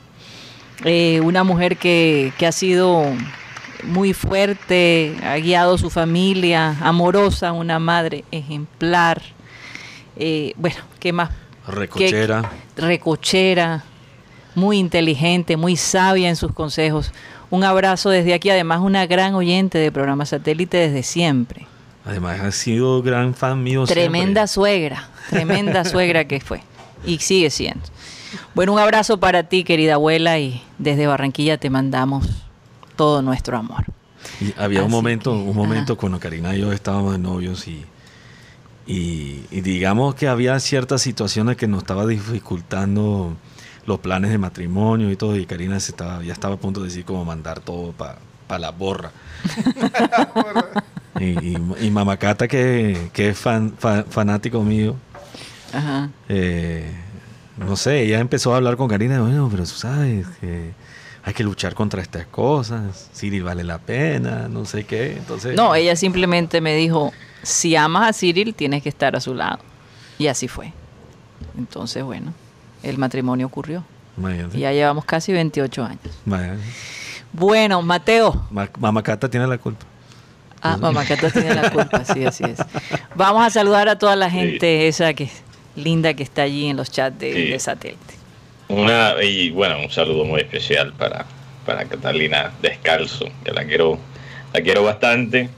Eh, una mujer que, que ha sido muy fuerte, ha guiado su familia, amorosa, una madre ejemplar. Eh, bueno, ¿qué más? Recochera. Qué- recochera, muy inteligente, muy sabia en sus consejos. Un abrazo desde aquí, además una gran oyente de programa satélite desde siempre. Además, ha sido gran fan mío. Tremenda siempre. suegra, tremenda suegra que fue y sigue siendo. Bueno, un abrazo para ti, querida abuela, y desde Barranquilla te mandamos todo nuestro amor. Y había un momento, que, un momento ajá. cuando Karina y yo estábamos de novios y, y, y digamos que había ciertas situaciones que nos estaba dificultando los planes de matrimonio y todo, y Karina se estaba, ya estaba a punto de decir como mandar todo para la borra. y, y, y Mamacata, que, que es fan, fa- fanático mío, Ajá. eh, no sé, ella empezó a hablar con Karina, bueno, pero tú sabes que hay que luchar contra estas cosas, Cyril vale la pena, no sé qué, entonces... No, ella simplemente me dijo, si amas a Cyril, tienes que estar a su lado. Y así fue. Entonces, bueno, el matrimonio ocurrió. Imagínate, Y ya llevamos casi 28 años. imagínate. Bueno, Mateo. Ma- Mamacata tiene la culpa. Ah, mamá Cata tiene la culpa, sí, así es. Vamos a saludar a toda la gente esa que linda que está allí en los chats de, Sí. de satélite. Una, y bueno, un saludo muy especial para, para Catalina Descalzo, que la quiero, la quiero bastante.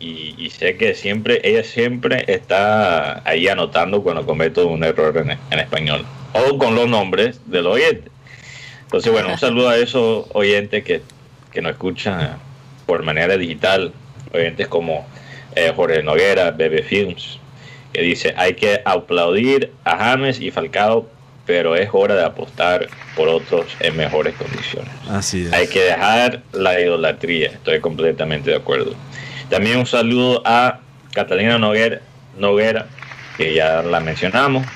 Y, y sé que siempre, ella siempre está ahí anotando cuando cometo un error en, en español. O con los nombres del oyente. Entonces, bueno, un saludo a esos oyentes que, que nos escuchan por manera digital. Oyentes como eh, Jorge Noguera, Bebe Films, que dice, hay que aplaudir a James y Falcao, pero es hora de apostar por otros en mejores condiciones. Así es. Hay que dejar la idolatría, estoy completamente de acuerdo. También un saludo a Catalina Noguera, Noguera que ya la mencionamos,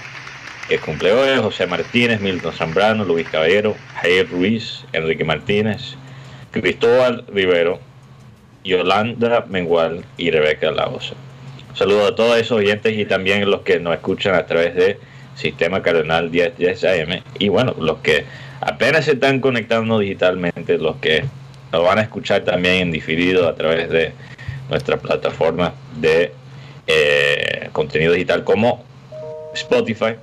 que cumple hoy, José Martínez, Milton Zambrano, Luis Caballero, Jair Ruiz, Enrique Martínez, Cristóbal Rivero, Yolanda Mengual y Rebeca Laosa. Saludo a todos esos oyentes y también los que nos escuchan a través de Sistema Cardenal 1010 AM y bueno, los que apenas se están conectando digitalmente, los que lo van a escuchar también en diferido a través de nuestra plataforma de eh, contenido digital como Spotify.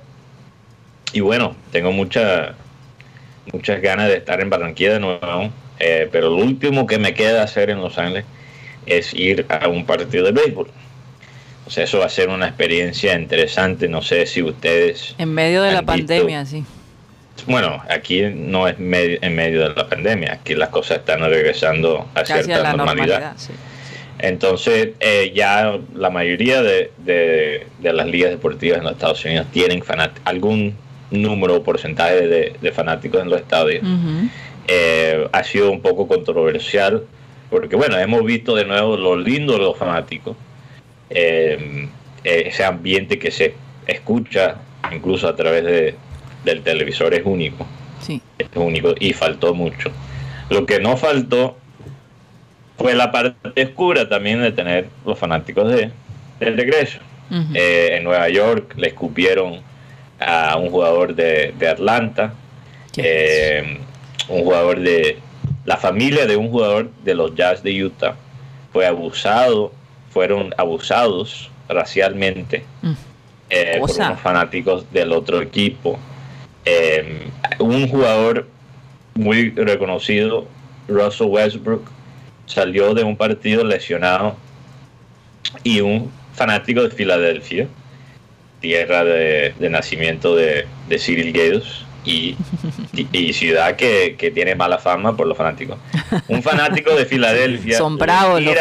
Y bueno, tengo mucha, muchas ganas de estar en Barranquilla de nuevo, eh, pero lo último que me queda hacer en Los Ángeles es ir a un partido de béisbol. O sea, eso va a ser una experiencia interesante. No sé si ustedes. En medio de la visto- pandemia, sí. Bueno, aquí no es medio- en medio de la pandemia. Aquí las cosas están regresando a Casi a cierta la normalidad. normalidad, sí. Entonces, eh, ya la mayoría de, de- de las ligas deportivas en los Estados Unidos tienen algún número o porcentaje de, de fanáticos en los estadios. Eh, ha sido un poco controversial porque, bueno, hemos visto de nuevo lo lindo de los fanáticos. Eh, eh, ese ambiente que se escucha incluso a través de, del televisor es único Sí. es único y faltó mucho. Lo que no faltó fue la parte oscura también de tener los fanáticos de, del regreso. Eh, en Nueva York le escupieron a un jugador de, de Atlanta, eh, un jugador de la familia de un jugador de los Jazz de Utah fue abusado, fueron abusados racialmente Mm. eh, por unos fanáticos del otro equipo. Eh, un jugador muy reconocido, Russell Westbrook, salió de un partido lesionado y un fanático de Filadelfia, tierra de, de nacimiento de, de Cyril Gaydos y, y- ciudad que, que tiene mala fama por los fanáticos. Un fanático de Filadelfia Son bravos los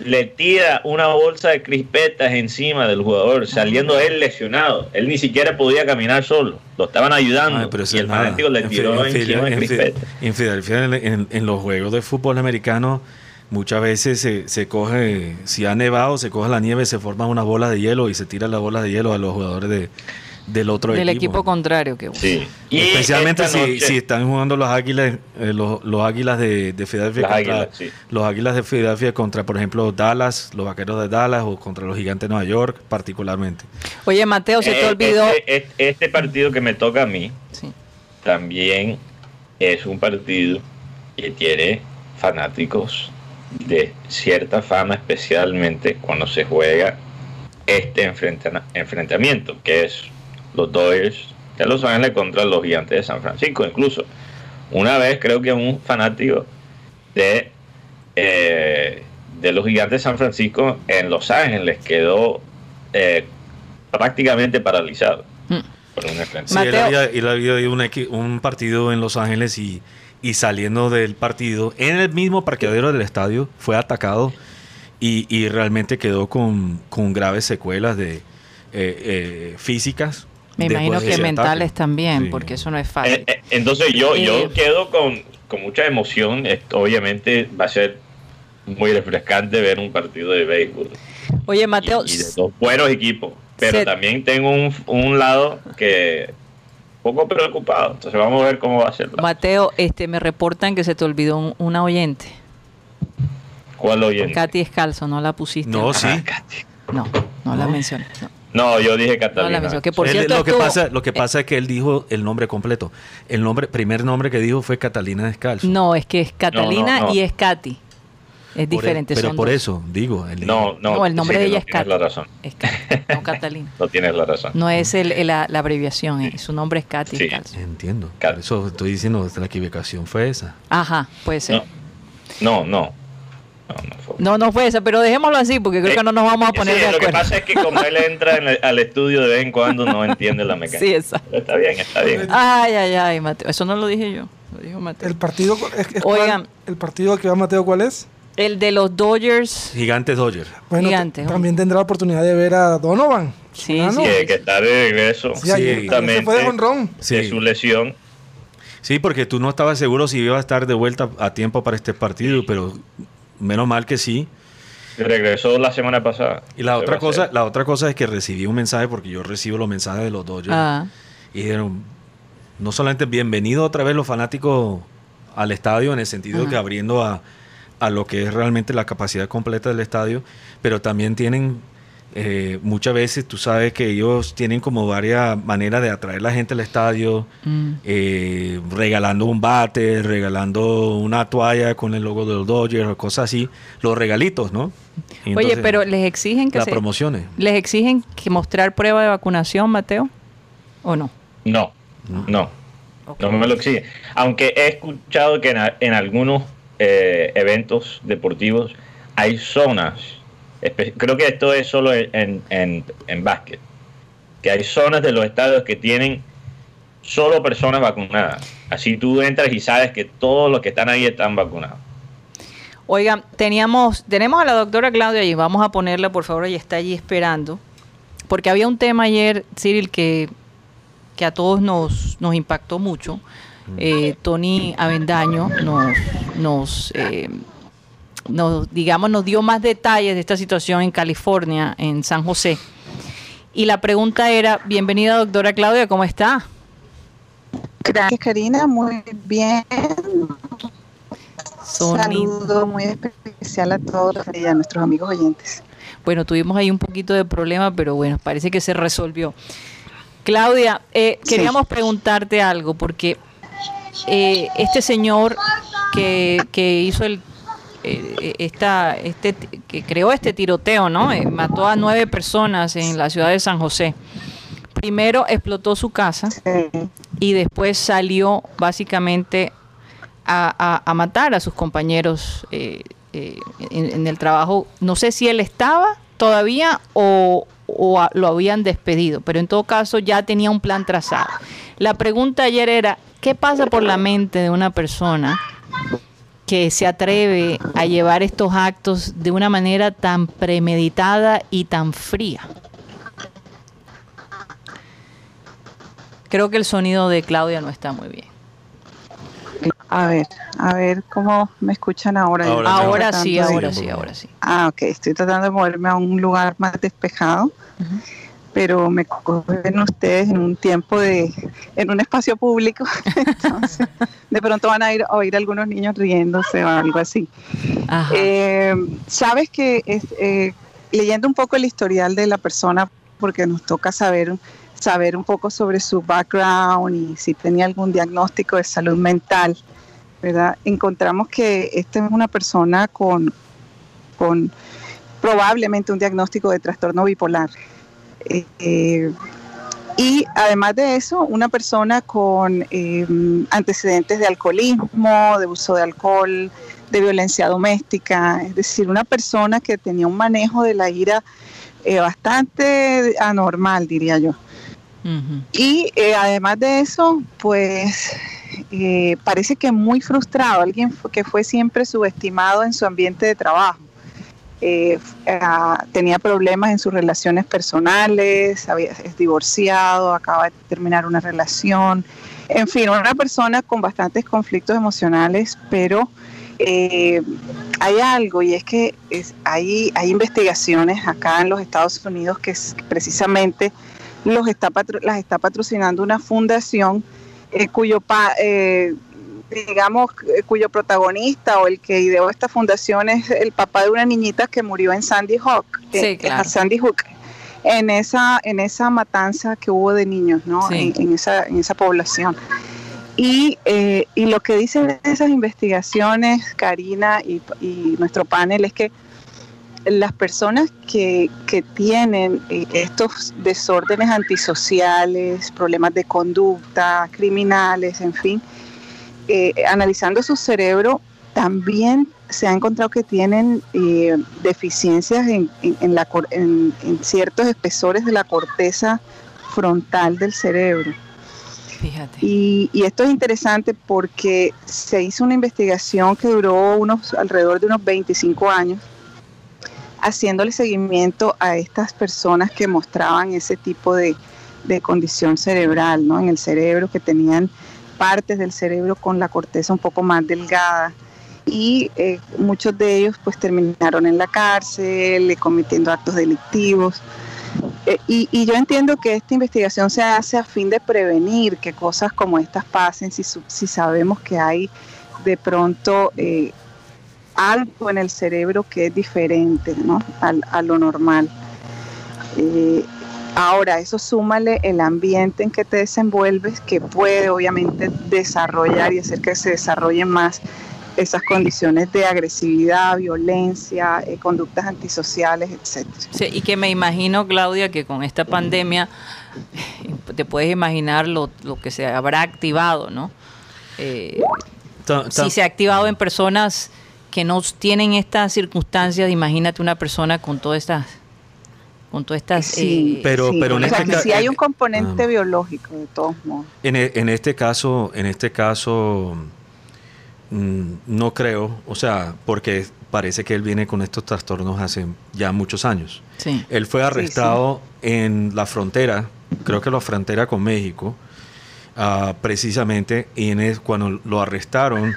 le tira una bolsa de crispetas encima del jugador, saliendo él lesionado. Él ni siquiera podía caminar solo. Lo estaban ayudando. Ay, pero eso y el fanático le En tiró Fidel- encima de en crispetas. En en, en- en los juegos de fútbol americano, muchas veces se, se coge, si ha nevado, se coge la nieve, se forman unas bolas de hielo y se tira las bolas de hielo a los jugadores de, del otro Del equipo. equipo contrario, que bueno. Sí. Y Especialmente si, noche- si están jugando los águilas, eh, los, los águilas de, de Filadelfia contra, Águilas, sí. los águilas de Filadelfia contra, por ejemplo, Dallas, los vaqueros de Dallas o contra los gigantes de Nueva York, particularmente. Oye, Mateo, se te Eh, olvidó. Este, este- este partido que me toca a mí Sí. también es un partido que tiene fanáticos de cierta fama, especialmente cuando se juega este enfrenta- enfrentamiento, que es los Dodgers de Los Ángeles contra los Gigantes de San Francisco. Incluso una vez creo que un fanático de, eh, de los Gigantes de San Francisco en Los Ángeles quedó eh, prácticamente paralizado Mm. por un enfrentamiento. Sí, Mateo- él había, él había un, un partido en Los Ángeles y, y saliendo del partido, en el mismo parqueadero del estadio, fue atacado y, y realmente quedó con, con graves secuelas de eh, eh, físicas. Me imagino que mentales ataque. también, Sí. porque eso no es Eh, fácil. eh, entonces yo, Eh, yo quedo con, con mucha emoción. Esto obviamente va a ser muy refrescante ver un partido de béisbol Oye, Mateo, y de dos buenos equipos. Pero se- también tengo un, un lado que un poco preocupado. Entonces vamos a ver cómo va a ser. Mateo, este, me reportan que se te olvidó un- una oyente. ¿Cuál oyente? Katy Escalzo, no la pusiste. No, sí. Ah, Katy. No, no la mencioné. No, No, yo dije no Catalina. Que por Él- cierto lo, que estuvo- pasa, lo que eh, pasa es que él dijo el nombre completo. El nombre, primer nombre que dijo fue Catalina Descalzo. No, es que es Catalina No, no, no. y es Katy. Es Por e- diferente. pero son por dos. eso, digo. dijo- no, no, No, el nombre sí, de ella no es tienes Katy. la razón. Es Katy, no Catalina. No tienes la razón. No es el, el- la, la abreviación, eh, su nombre es Katy Sí. Entiendo. Cal- Por eso estoy diciendo que la equivocación fue esa. Ajá, puede ser. No, no, no. No, fue. No, no fue esa, pero dejémoslo así porque creo Eh, que no nos vamos a poner sí, de Lo que acuerdo. pasa es que como él entra en el- al estudio de vez en cuando, no entiende la mecánica. Sí, esa. Pero Está bien, está bien. Ay, ay, ay, Mateo. Eso no lo dije yo. Lo dijo Mateo. El partido, es, es Oigan. cuál- el partido que va Mateo, ¿cuál es? El de los Dodgers. Gigantes Dodger. Bueno, también tendrá la oportunidad de ver a Donovan. Sí, Ah, ¿no? sí. Que, está de regreso Sí, justamente se fue de jonrón. Sí. de su lesión. Sí, porque tú no estabas seguro si iba a estar de vuelta a tiempo para este partido, pero menos mal que sí. Regresó la semana pasada. Y la Se otra cosa, hacer. la otra cosa es que recibí un mensaje porque yo recibo los mensajes de los Dodgers Ah, y dijeron no solamente bienvenido otra vez los fanáticos al estadio en el sentido Ajá. que abriendo a, a lo que es realmente la capacidad completa del estadio, pero también tienen Eh, muchas veces tú sabes que ellos tienen como varias maneras de atraer la gente al estadio, Mm. eh, regalando un bate, regalando una toalla con el logo de los Dodgers o cosas así, los regalitos, ¿no? Y Oye, entonces, pero les exigen que las se- promociones. les exigen que mostrar prueba de vacunación, Mateo, ¿o no? No, no, no me lo exige. Aunque he escuchado que en, a- en algunos eh, eventos deportivos hay zonas, creo que esto es solo en, en, en, básquet, que hay zonas de los estadios que tienen solo personas vacunadas. Así tú entras y sabes que todos los que están ahí están vacunados. Oigan, teníamos, tenemos a la doctora Claudia y vamos a ponerla, por favor, ella está allí esperando. Porque había un tema ayer, Cyril, que, que a todos nos, nos impactó mucho. Eh, Tony Avendaño nos, nos, eh, nos, digamos, nos dio más detalles de esta situación en California, en San José. Y la pregunta era, bienvenida doctora Claudia, ¿cómo está? Gracias, Karina. Muy bien. Sonido. Saludo muy especial a todos y a nuestros amigos oyentes. Bueno, tuvimos ahí un poquito de problema, pero bueno, parece que se resolvió. Claudia, eh, Sí. queríamos preguntarte algo, porque eh, este señor que, que hizo el eh, esta, este, que creó este tiroteo, ¿no? Eh, mató a nueve personas en la ciudad de San José. Primero explotó su casa y después salió básicamente a, a- a matar a sus compañeros eh, eh, en, en el trabajo. No sé si él estaba todavía o, o a- lo habían despedido, pero en todo caso ya tenía un plan trazado. La pregunta ayer era, ¿qué pasa por la mente de una persona que se atreve a llevar estos actos de una manera tan premeditada y tan fría? Creo que el sonido de Claudia no está muy bien. A ver, a ver cómo me escuchan ahora. Ahora sí, ahora Sí, ahora sí. Ah, ok. Estoy tratando de moverme a un lugar más despejado, pero me cogen ustedes en un tiempo de, en un espacio público. Entonces, de pronto van a ir a oír algunos niños riéndose o algo así. Eh, Sabes que es, eh, leyendo un poco el historial de la persona, porque nos toca saber, saber un poco sobre su background y si tenía algún diagnóstico de salud mental, ¿verdad? Encontramos que esta es una persona con, con probablemente un diagnóstico de trastorno bipolar. Eh, y además de eso, una persona con eh, antecedentes de alcoholismo, de uso de alcohol, de violencia doméstica, es decir, una persona que tenía un manejo de la ira eh, bastante anormal, diría yo. Y eh, además de eso, pues parece que muy frustrado, alguien que fue siempre subestimado en su ambiente de trabajo. Eh, ah, tenía problemas en sus relaciones personales, había, es divorciado, acaba de terminar una relación, en fin, una persona con bastantes conflictos emocionales, pero eh, hay algo y es que es, hay, hay investigaciones acá en los Estados Unidos que es- precisamente los está las está patrocinando una fundación eh, cuyo pa- eh, digamos eh, cuyo protagonista o el que ideó esta fundación es el papá de una niñita que murió en Sandy Hook, Sí, claro. Sandy Hook, en esa en esa matanza que hubo de niños, ¿no? Sí. En, en esa en esa población. Y, eh, y lo que dicen esas investigaciones, Karina y, y nuestro panel, es que las personas que, que tienen eh, estos desórdenes antisociales, problemas de conducta, criminales, en fin, eh, analizando su cerebro, también se ha encontrado que tienen eh, deficiencias en, en- en la cor- en- en ciertos espesores de la corteza frontal del cerebro. Fíjate. Y, y esto es interesante porque se hizo una investigación que duró unos alrededor de unos 25 años, haciéndole seguimiento a estas personas que mostraban ese tipo de, de condición cerebral, ¿no? En el cerebro, que tenían partes del cerebro con la corteza un poco más delgada. Y eh, muchos de ellos pues terminaron en la cárcel, eh, cometiendo actos delictivos. Eh, y, y yo entiendo que esta investigación se hace a fin de prevenir que cosas como estas pasen, si, si sabemos que hay de pronto eh, algo en el cerebro que es diferente ¿no? Al- a lo normal. Eh, ahora, eso súmale el ambiente en que te desenvuelves, que puede obviamente desarrollar y hacer que se desarrollen más esas condiciones de agresividad, violencia, eh, conductas antisociales, etcétera. Sí, y que me imagino, Claudia, que con esta pandemia te puedes imaginar lo, lo que se habrá activado, ¿no? Eh, Ta- ta- si se ha activado en personas que no tienen estas circunstancias, imagínate una persona con todas estas con todas estas Sí, eh, Pero- pero en o sea, este que ca- sí hay un componente ah. biológico de todos modos. En, e- en este caso, en este caso, mm, no creo, o sea, porque parece que él viene con estos trastornos hace ya muchos años. sí. Él fue arrestado en la frontera, creo que la frontera con México, ah, precisamente, y en es, cuando lo arrestaron,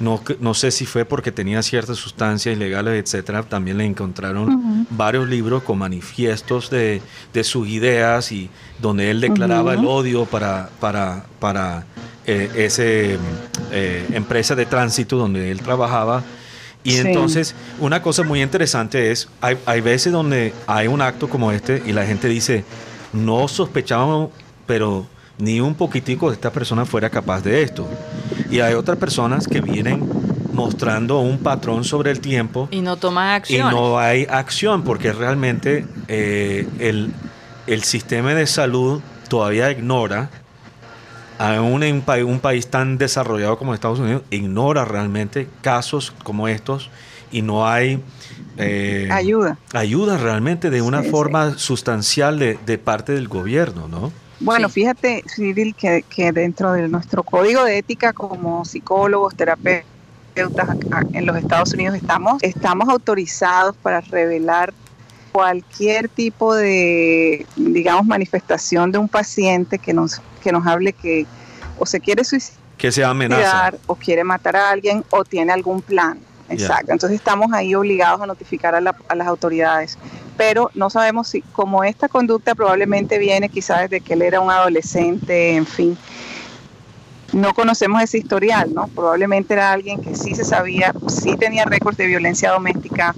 no, no sé si fue porque tenía ciertas sustancias ilegales, etcétera, también le encontraron varios libros con manifiestos de, de sus ideas y donde él declaraba el odio para, para, para eh, ese eh, empresa de tránsito donde él trabajaba. Y Sí. entonces, una cosa muy interesante es, hay, hay veces donde hay un acto como este y la gente dice, no sospechábamos, pero ni un poquitico de esta persona fuera capaz de esto. Y hay otras personas que vienen mostrando un patrón sobre el tiempo y no toman y acción. no hay acción porque realmente eh, el, el sistema de salud todavía ignora, aún en un, un país tan desarrollado como Estados Unidos, ignora realmente casos como estos y no hay eh, Ayuda. ayuda realmente de una Sí, forma sustancial de, de parte del gobierno, ¿no? Bueno, Sí. fíjate, Cyril, que, que dentro de nuestro código de ética como psicólogos, terapeutas en los Estados Unidos estamos, estamos autorizados para revelar cualquier tipo de, digamos, manifestación de un paciente que nos, que nos hable que o se quiere suicidar Que sea amenaza. o quiere matar a alguien o tiene algún plan. Exacto. Entonces estamos ahí obligados a notificar a, la- a las autoridades. Pero no sabemos si, como esta conducta probablemente viene quizás desde que él era un adolescente, en fin. No conocemos ese historial, ¿no? Probablemente era alguien que sí se sabía, sí tenía récords de violencia doméstica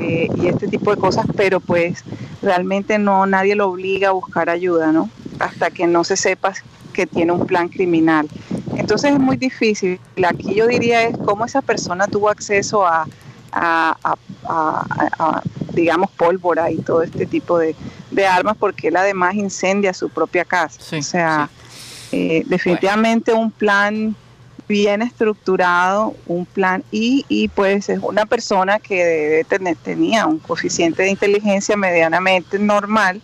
eh, y este tipo de cosas, pero pues realmente no, nadie lo obliga a buscar ayuda, ¿no? Hasta que no se sepa que tiene un plan criminal. Entonces es muy difícil. Aquí yo diría es cómo esa persona tuvo acceso a, a- a- a- a, digamos, pólvora y todo este tipo de, de armas, porque él además incendia su propia casa. Sí, o sea, eh, definitivamente un plan bien estructurado, un plan y, y pues es una persona que debe tener, tenía un coeficiente de inteligencia medianamente normal,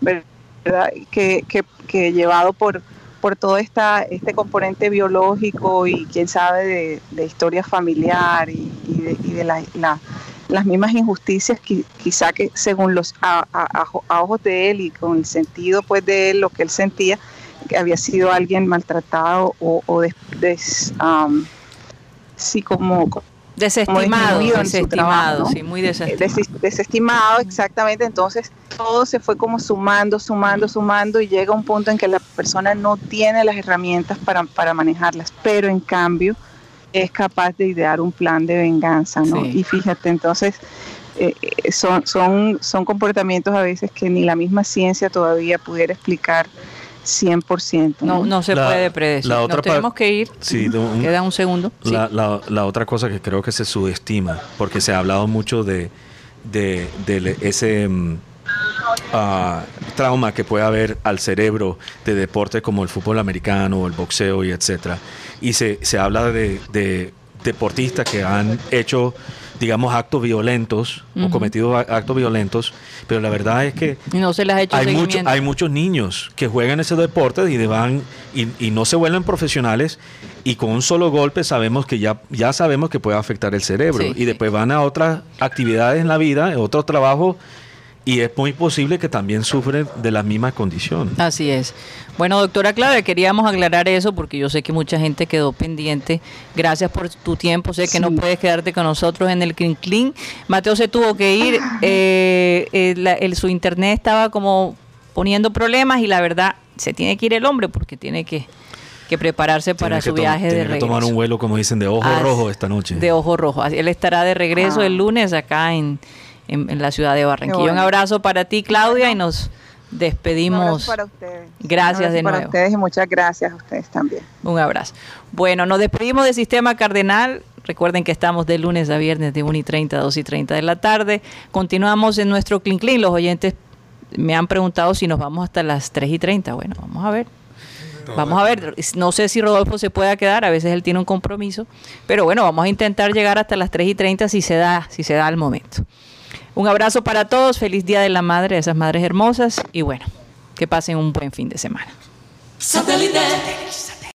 ¿verdad? Que, que, que llevado por, por todo esta, este componente biológico y quién sabe de, de historia familiar y, de, y de la- la- las mismas injusticias qui- quizá que según los a, ojos de él y con el sentido pues de él lo que él sentía que había sido alguien maltratado o, o des- des- am, sí como desestimado, su desestimado, trabajo, ¿no? sí, muy eh, desestimado. des- desestimado exactamente, entonces todo se fue como sumando, sumando, sumando y llega un punto en que la persona no tiene las herramientas para, para manejarlas, pero en cambio es capaz de idear un plan de venganza, ¿no? Sí. Y fíjate, entonces eh, eh, son, son, son comportamientos a veces que ni la misma ciencia todavía pudiera explicar 100%. No, no se La- puede predecir. la otra Nos tenemos que ir. Sí, de un- Queda un segundo. Sí. La, la- la otra cosa que creo que se subestima, porque se ha hablado mucho de, de, de ese ah, trauma que puede haber al cerebro de deportes como el fútbol americano el boxeo y etcétera. Y se, se habla de, de deportistas que han hecho, digamos, actos violentos o cometido actos violentos, pero la verdad es que no se les ha hecho hay, mucho- hay muchos niños que juegan ese deporte y, van, y, y no se vuelven profesionales y con un solo golpe sabemos que ya, ya sabemos que puede afectar el cerebro Sí, y sí. después van a otras actividades en la vida, en otro trabajo y es muy posible que también sufren de las mismas condiciones. Así es. Bueno, doctora Claudia, queríamos aclarar eso porque yo sé que mucha gente quedó pendiente. Gracias por tu tiempo. Sé que no puedes quedarte con nosotros en el Clean Clean. Mateo se tuvo que ir. eh, eh, la- el- su internet estaba como poniendo problemas y la verdad se tiene que ir el hombre porque tiene que, que prepararse para que su viaje de tiene que regreso. tomar un vuelo, como dicen, de ojo Ah, rojo esta noche. De ojo rojo. Él estará de regreso Ah. el lunes acá en, en, en la ciudad de Barranquilla. bueno. Un abrazo para ti, Claudia, y nos Un despedimos. abrazo para ustedes. Gracias Un abrazo de para nuevo. ustedes y muchas gracias a ustedes también. Un abrazo. Bueno, nos despedimos de Sistema Cardenal. Recuerden que estamos de lunes a viernes de 1 y 30 a 2 y 30 de la tarde. Continuamos en nuestro Clean Clean. Los oyentes me han preguntado si nos vamos hasta las 3 y 30. Bueno, vamos a ver. Vamos a ver, no sé si Rodolfo se pueda quedar, a veces él tiene un compromiso, pero bueno, vamos a intentar llegar hasta las 3 y 30 si se da, si se da el momento. Un abrazo para todos, feliz Día de la Madre, esas madres hermosas y bueno, que pasen un buen fin de semana.